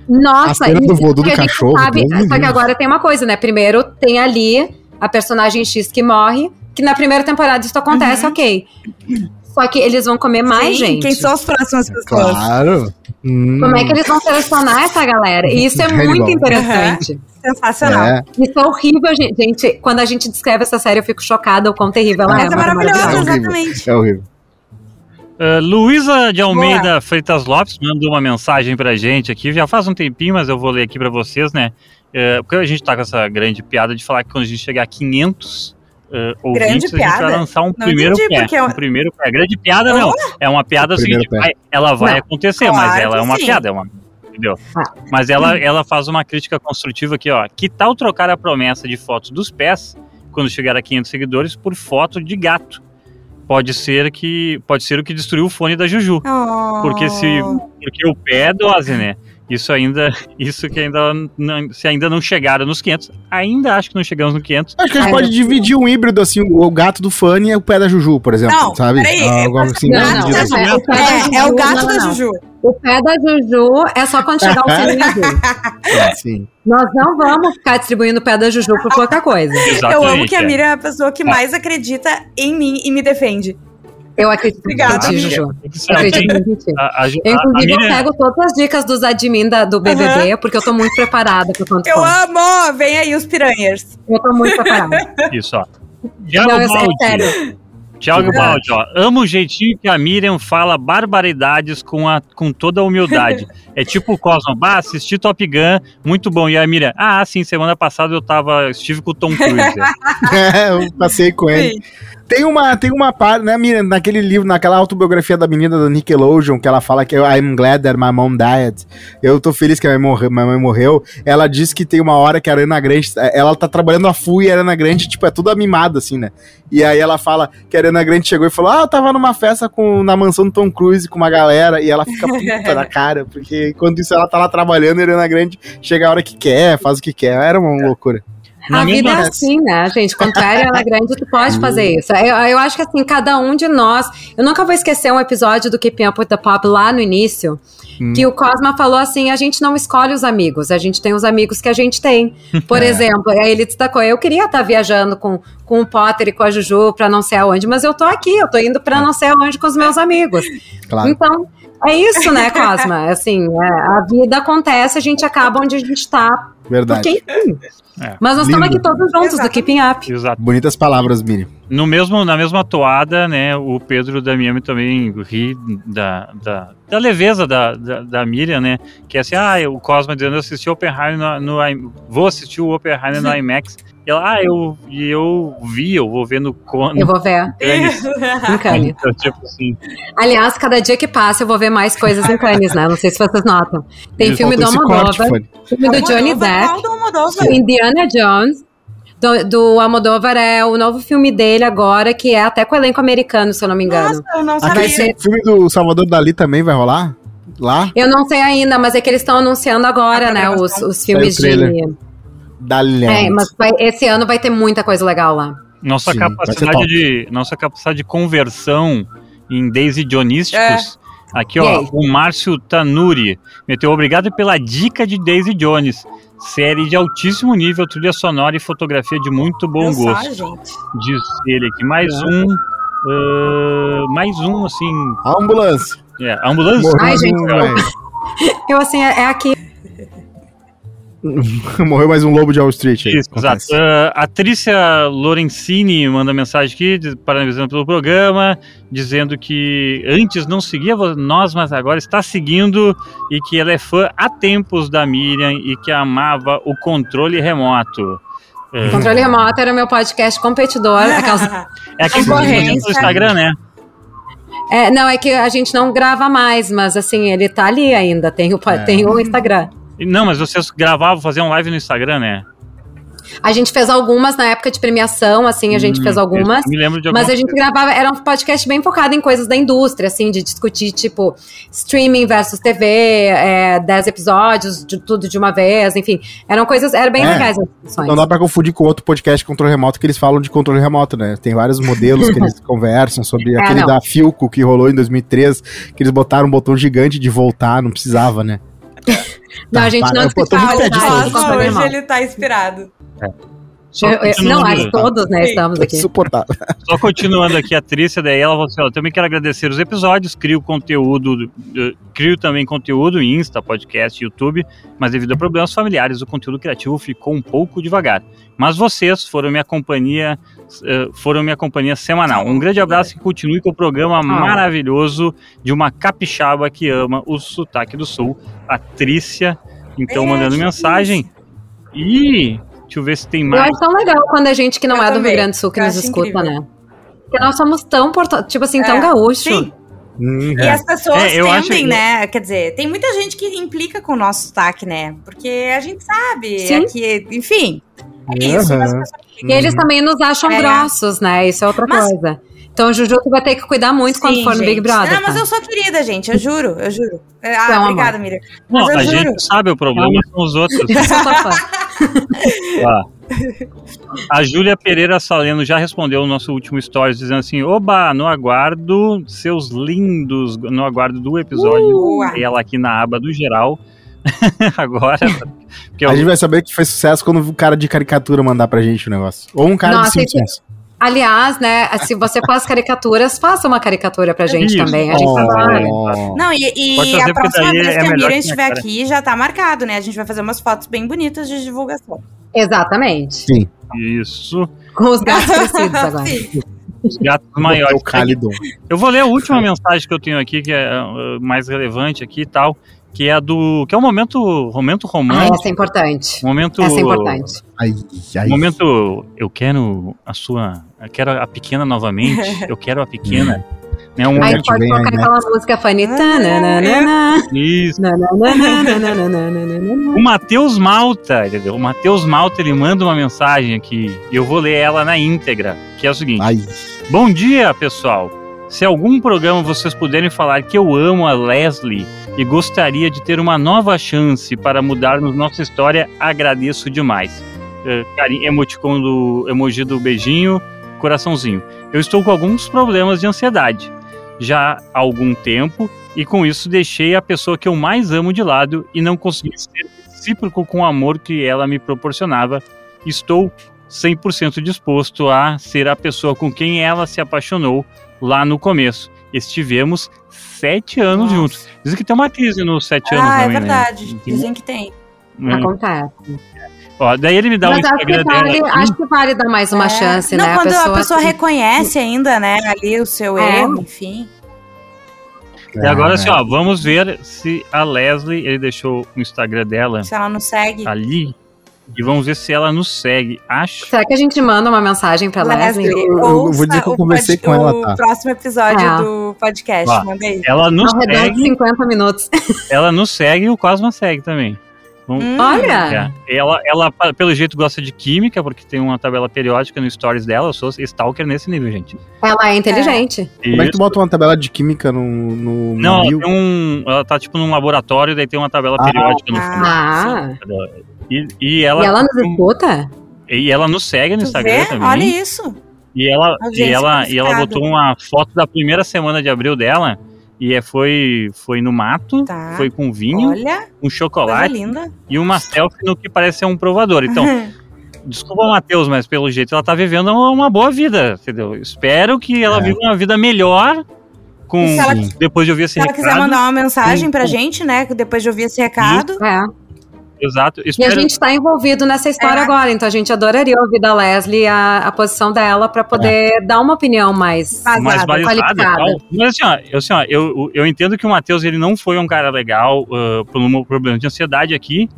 Nossa, a do voo do cachorro. Sabe, só que agora tem uma coisa, né? Primeiro tem ali a personagem X que morre, que na primeira temporada isso acontece, uhum. ok. Só que eles vão comer mais Sim, gente. Quem são as próximas pessoas? Claro. Hum. Como é que eles vão selecionar essa galera? E isso é muito interessante. Uhum. Sensacional. É. Isso é horrível, gente. Quando a gente descreve essa série, eu fico chocada o quão terrível ela é. é maravilhosa, exatamente. É horrível. Uh, Luísa de Almeida Boa. Freitas Lopes mandou uma mensagem pra gente aqui, já faz um tempinho, mas eu vou ler aqui pra vocês, né? Uh, porque a gente tá com essa grande piada de falar que quando a gente chegar a 500 uh, ouvintes, grande a gente vai lançar um não primeiro pé. É um primeiro pé. Grande piada, não. É uma piada seguinte, vai, ela vai não. acontecer, claro mas ela é uma sim. piada, é uma. Entendeu? Ah. Mas ela, ela faz uma crítica construtiva aqui, ó. Que tal trocar a promessa de fotos dos pés, quando chegar a 500 seguidores, por foto de gato? Pode ser que pode ser o que destruiu o fone da Juju. Oh. Porque se porque o pé é dose, né? Isso ainda, isso que ainda não, se ainda não chegaram nos 500, ainda acho que não chegamos no 500. Acho que a gente pode dividir um híbrido assim, o, gato do Fanny e o pé da Juju, por exemplo, não, sabe? Peraí, Algo assim, não, não, assim. é, é, é, o gato da Juju. O pé da Juju é só quando chegar o filhinho é, sim. Nós não vamos ficar distribuindo o pé da Juju por qualquer coisa. Exatamente, Eu amo que a Miriam é a pessoa que mais acredita em mim e me defende. Eu acredito Obrigada, em ti, Juju. Eu acredito em ti. A, a, eu, inclusive, eu pego todas as dicas dos admin da, do BBB, uhum. porque eu tô muito preparada pra quanto Eu amo! Vem aí os piranhas. Eu tô muito preparada. Isso, ó. Diabo Não, eu, é sério. Thiago Baldi, ó. Amo o jeitinho que a Miriam fala barbaridades com, a, com toda a humildade. é tipo o Cosmo. Bah, assisti Top Gun, muito bom. E a Miriam, ah, sim, semana passada eu tava, estive com o Tom Cruise. é, eu passei com ele. Sim. Tem uma, tem uma parte, né, Miriam, naquele livro, naquela autobiografia da menina da Nickelodeon, que ela fala que I'm glad that my mom died. Eu tô feliz que a minha, morre, minha mãe morreu. Ela diz que tem uma hora que a Arana Grande, ela tá trabalhando a FU e a Arana Grande, tipo, é tudo amimada, assim, né? E aí ela fala que a Arana Grande chegou e falou: Ah, eu tava numa festa com, na mansão do Tom Cruise com uma galera, e ela fica puta da cara, porque enquanto isso ela tá lá trabalhando, a Arana Grande chega a hora que quer, faz o que quer. Era uma loucura. Na a vida é assim, né, gente? Quando tu é grande, tu pode fazer isso. Eu, eu acho que assim, cada um de nós. Eu nunca vou esquecer um episódio do Keeping Up with the Pop lá no início. Hum. Que o Cosma falou assim: a gente não escolhe os amigos, a gente tem os amigos que a gente tem. Por é. exemplo, aí ele destacou: eu queria estar viajando com, com o Potter e com a Juju pra não sei aonde, mas eu tô aqui, eu tô indo pra não sei aonde com os meus amigos. Claro. Então, é isso, né, Cosma? Assim, é, a vida acontece, a gente acaba onde a gente tá. Verdade. É. Mas nós estamos aqui todos juntos Exato. do Keeping Up. Exato. Bonitas palavras, Miriam. No mesmo, na mesma toada, né, o Pedro da Miami também ri da, da, da leveza da, da, da, Miriam, né, que é assim, ah, o Cosma dizendo, eu assisti o Oppenheimer no, no vou assistir o Oppenheimer no IMAX, e ela, ah, eu, eu vi, eu vou ver no Cono. Eu vou ver. em Cannes. Então, tipo assim. Aliás, cada dia que passa eu vou ver mais coisas em Cannes, né? Não sei se vocês notam. Tem filme do Almodóvar, filme do Johnny Depp, Indiana Jones. Do, do Almodóvar é o novo filme dele agora, que é até com o elenco americano, se eu não me engano. Nossa, eu não sabia. Aquele filme do Salvador Dali também vai rolar? Lá? Eu não sei ainda, mas é que eles estão anunciando agora, ah, né, os, os filmes de da É, mas vai, esse ano vai ter muita coisa legal lá. Nossa Sim, capacidade de nossa capacidade de conversão em Daisy Jonísticos. É. Aqui, ó, o Márcio Tanuri meteu obrigado pela dica de Daisy Jones. Série de altíssimo nível, trilha sonora e fotografia de muito bom Eu gosto. Gente. Diz ele aqui. Mais é. um. Uh, mais um, assim. A ambulância. É, a ambulância? Ai, gente. Eu, assim, é, é aqui. Morreu mais um lobo de Wall Street. Aí, Isso, exato. Uh, a Trícia Lorenzini manda mensagem aqui, parabenizando pelo programa, dizendo que antes não seguia nós, mas agora está seguindo e que ela é fã há tempos da Miriam e que amava o controle remoto. O controle remoto era meu podcast competidor. É aquele do Instagram, né? É, não, é que a gente não grava mais, mas assim, ele tá ali ainda, tem o, é. tem o Instagram. Não, mas vocês gravavam, faziam live no Instagram, né? A gente fez algumas na época de premiação, assim, a gente hum, fez algumas. Me lembro de Mas a gente coisa. gravava, era um podcast bem focado em coisas da indústria, assim, de discutir, tipo, streaming versus TV, é, 10 episódios, de tudo de uma vez, enfim. Eram coisas, eram bem é, legais as discussões. Não dá pra confundir com outro podcast controle remoto que eles falam de controle remoto, né? Tem vários modelos que eles conversam sobre é, aquele não. da Filco que rolou em 2003, que eles botaram um botão gigante de voltar, não precisava, né? Não, a gente não escutava. Hoje ele tá inspirado. É. Não, acho todos, né, estamos aqui. Suportável. Só continuando aqui a Trícia, daí ela falou assim, ó, também quero agradecer os episódios, crio conteúdo, crio também conteúdo em Insta, podcast, YouTube, mas devido a problemas familiares, o conteúdo criativo ficou um pouco devagar. Mas vocês foram minha companhia, eh, foram minha companhia semanal. Um grande abraço e continue com o programa ah. maravilhoso de uma capixaba que ama o sotaque do sul, a Trícia, então mandando mensagem. E Deixa eu ver se tem mais. Eu acho tão legal quando a gente que não eu é do Rio Grande do Sul que nos escuta, incrível. né? Porque nós somos tão, tipo assim, tão é, gaúcho. Sim. Hum, é. E as pessoas é, tendem, né? Quer dizer, tem muita gente que implica com o nosso sotaque, né? Porque a gente sabe Sim. aqui, enfim. É isso. Uhum. E eles também nos acham é. grossos, né? Isso é outra Mas, coisa. Então, Juju, tu vai ter que cuidar muito Sim, quando for no Big Brother. Não, mas tá? eu sou querida, gente. Eu juro, eu juro. É, ah, então, obrigada, Miriam. Não, a juro. gente sabe o problema são os outros. Eu sou. Ah. A Júlia Pereira Saleno já respondeu o nosso último stories dizendo assim: Oba, no aguardo seus lindos, no aguardo do episódio. Uh, e ela aqui na aba do geral. Agora. a gente vai saber que foi sucesso quando o cara de caricatura mandar pra gente o negócio. Ou um cara Nossa, de Simpsons. Aliás, né, se você faz caricaturas, faça uma caricatura pra gente Isso. também. A gente oh. Não, e, e a próxima vez é que a Miriam estiver aqui, já tá marcado, né? A gente vai fazer umas fotos bem bonitas de divulgação. Exatamente. Sim. Isso. Com os gatos crescidos agora. Os gatos maiores. Eu vou ler a última mensagem que eu tenho aqui, que é uh, mais relevante aqui e tal que é a do. que é o momento, momento romântico. Ah, essa é importante. Momento. Essa é importante. Ai, ai. Momento. Eu quero a sua. Eu quero a pequena novamente. eu quero a pequena. Né, um Aí pode tocar né? aquela música funny. Isso. o Matheus Malta, entendeu? O Matheus Malta, ele manda uma mensagem aqui. E eu vou ler ela na íntegra. Que é o seguinte. Ai. Bom dia, pessoal. Se algum programa vocês puderem falar que eu amo a Leslie e gostaria de ter uma nova chance para mudarmos nossa história, agradeço demais. Uh, emoticon do emoji do beijinho, coraçãozinho. Eu estou com alguns problemas de ansiedade já há algum tempo e com isso deixei a pessoa que eu mais amo de lado e não consegui ser recíproco com o amor que ela me proporcionava. Estou 100% disposto a ser a pessoa com quem ela se apaixonou lá no começo. Estivemos sete anos Nossa. juntos. Dizem que tem uma crise nos sete anos. Ah, é né? verdade. Né? Dizem que tem. É. Acontece. Ó, daí ele me dá Mas um Instagram vale, dela. Acho que vale dar mais uma é. chance, Não, né? quando a pessoa, a pessoa que... reconhece ainda, né, ali o seu é. erro, enfim. E agora, assim, ó, vamos ver se a Leslie, ele deixou o Instagram dela. Se ela não segue. Ali. E vamos ver se ela nos segue. Acho. Será que a gente manda uma mensagem pra Leslie? Leslie eu, eu, vou dizer que eu conversei com ela, tá? O próximo episódio é. do podcast. Ó, manda aí. Ela nos segue. 50 minutos. Ela nos segue e o Cosma segue também. Hum. Olha! É. Ela, ela, pelo jeito, gosta de química, porque tem uma tabela periódica no stories dela. Eu sou stalker nesse nível, gente. Ela é inteligente. É. Como é que tu bota uma tabela de química no. no Não, ela, um, ela tá tipo num laboratório, daí tem uma tabela ah, periódica no fundo. Ah! E, e ela. E ela nos escuta? E ela nos segue no tu Instagram vê? também. Olha isso! E ela, e ela, e ela botou uma foto da primeira semana de abril dela e é, foi, foi no mato, tá. foi com vinho, Olha, um chocolate e uma selfie no que parece ser um provador. Então, desculpa, Matheus, mas pelo jeito ela tá vivendo uma boa vida, entendeu? Espero que ela é. viva uma vida melhor com ela, depois de ouvir esse recado. Se ela quiser mandar uma mensagem com, pra gente, né, depois de ouvir esse recado. É. Exato. Espero... E a gente está envolvido nessa história é. agora, então a gente adoraria ouvir da Leslie a, a posição dela para poder é. dar uma opinião mais, mais qualificada. Mas assim, ó, eu, assim ó, eu, eu entendo que o Matheus ele não foi um cara legal uh, por um problema de ansiedade aqui.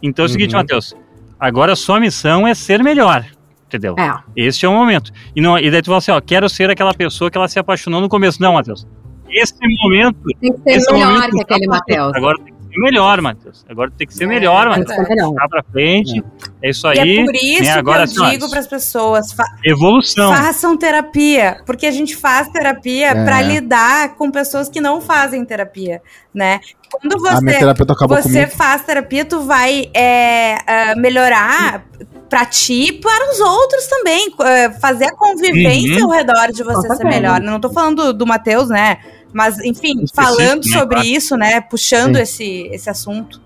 Então é o uhum. seguinte, Matheus, agora a sua missão é ser melhor. Entendeu? É. Esse é o momento. E, não, e daí tu fala assim, ó, quero ser aquela pessoa que ela se apaixonou no começo. Não, Matheus. Esse momento. Tem que ser melhor momento, que aquele Matheus. Agora tem ser melhor, Matheus. Agora tem que ser é, melhor, Matheus. Tá pra frente. É, é isso aí. E é por isso né? Agora, que eu assim, digo para as pessoas: evolução. Façam terapia, porque a gente faz terapia é. para lidar com pessoas que não fazem terapia, né? Quando você, você faz terapia, tu vai é, uh, melhorar para ti e para os outros também. Uh, fazer a convivência uhum. ao redor de você ser melhor. Não tô falando do, do Matheus, né? Mas, enfim, falando né, sobre isso, né? Puxando esse, esse assunto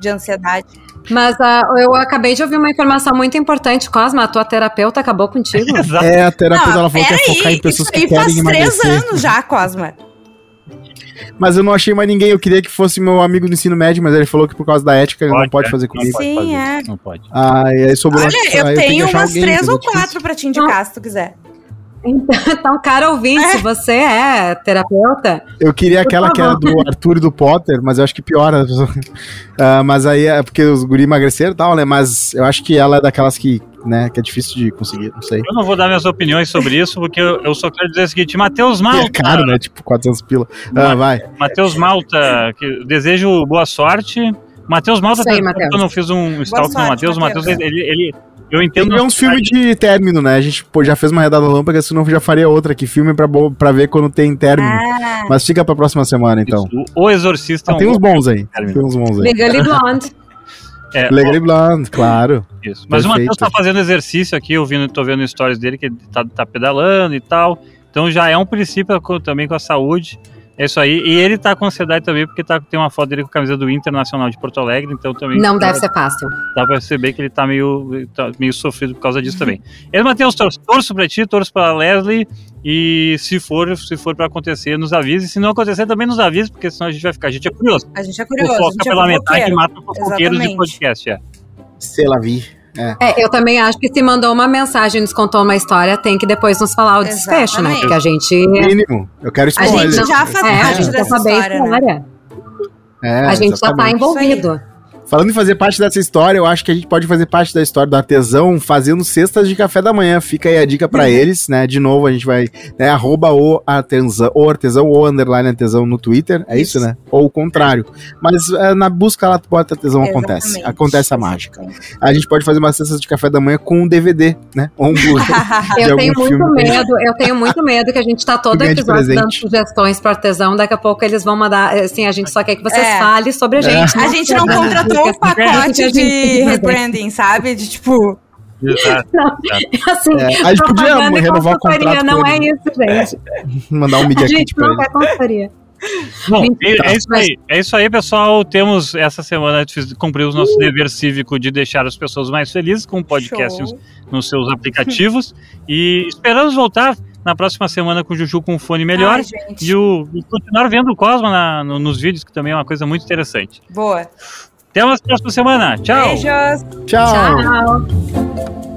de ansiedade. Mas uh, eu acabei de ouvir uma informação muito importante, Cosma. A tua terapeuta acabou contigo? é, a terapeuta não, ela falou que ia focar em pessoas que querem emagrecer. faz três anos já, Cosma. Mas eu não achei mais ninguém. Eu queria que fosse meu amigo do ensino médio, mas ele falou que por causa da ética ele não pode é. fazer comigo. Sim, pode é. Não pode. Ah, e aí sobrou. Olha, eu, eu tenho umas três ou quatro pra te indicar, se tu quiser. Então, cara ouvinte, é. você é terapeuta? Eu queria aquela que era do Arthur e do Potter, mas eu acho que piora. uh, mas aí é porque os guri emagreceram e tal, né? Mas eu acho que ela é daquelas que, né, que é difícil de conseguir, não sei. Eu não vou dar minhas opiniões sobre isso, porque eu, eu só quero dizer o seguinte, Matheus Malta... É caro, né? Tipo, 400 pila. Ah, vai. Matheus Malta, que desejo boa sorte. Matheus Malta, Sei, eu não fiz um stalk no Matheus, o Matheus, ele, ele eu entendo. Tem uns filmes de término, né? A gente pô, já fez uma redada lâmpada, senão já faria outra aqui. Filme pra, pra ver quando tem término. Ah. Mas fica pra próxima semana, então. Isso. O Exorcista. Ah, é tem uns bons aí. Tem uns bons aí. Legally Blonde. É, Legally Blonde, claro. Isso. Mas Perfeito. o Matheus tá fazendo exercício aqui, eu vendo, tô vendo stories dele que ele tá, tá pedalando e tal. Então já é um princípio também com a saúde. É isso aí. E ele tá com ansiedade também, porque tá, tem uma foto dele com a camisa do Internacional de Porto Alegre, então também. Não deve ser fácil. Dá pra perceber que ele tá meio, tá meio sofrido por causa disso também. Ele Matheus, torço, torço pra ti, torço pra Leslie. E se for, se for para acontecer, nos avise. Se não acontecer, também nos avise, porque senão a gente vai ficar. A gente é curioso. A gente é curioso. Fofoca a gente pela é metade mata fofoqueiros de podcast, é. Sei lá, vi. É. é. eu também acho que se mandou uma mensagem, nos contou uma história, tem que depois nos falar o desfecho, né? Porque a gente. Mínimo. Eu quero spoiler. A gente já faz é, parte dessa história. Né? É, a gente exatamente. já tá envolvido. Falando em fazer parte dessa história, eu acho que a gente pode fazer parte da história do artesão fazendo cestas de café da manhã. Fica aí a dica para uhum. eles, né? De novo, a gente vai, né? Arroba o artesão, o artesão ou underline artesão no Twitter, é isso, isso né? Ou o contrário. Mas é, na busca lá, tu bota artesão, Exatamente. acontece. Acontece a mágica. A gente pode fazer uma cesta de café da manhã com um DVD, né? Ou um Blu-ray. eu tenho muito medo, eu tenho muito medo que a gente tá todo episódio dando sugestões pro artesão, daqui a pouco eles vão mandar, assim, a gente só quer que vocês é. falem sobre a gente. É. A gente não contratou um pacote de rebranding, sabe? De tipo. Exato. assim, é, a gente podia renovar o contrato. Não é isso, gente. Mandar um media A gente não quer consultoria. Bom, é, é, isso aí. É isso aí, pessoal. Temos essa semana cumprir o nosso uh. dever cívico de deixar as pessoas mais felizes com o podcast nos, nos, seus aplicativos. e esperamos voltar na próxima semana com o Juju com um fone melhor Ai, e, o, e continuar vendo o Cosmo na, no, nos vídeos, que também é uma coisa muito interessante. Boa. Até uma próxima semana. Tchau. Beijos. Tchau. Tchau.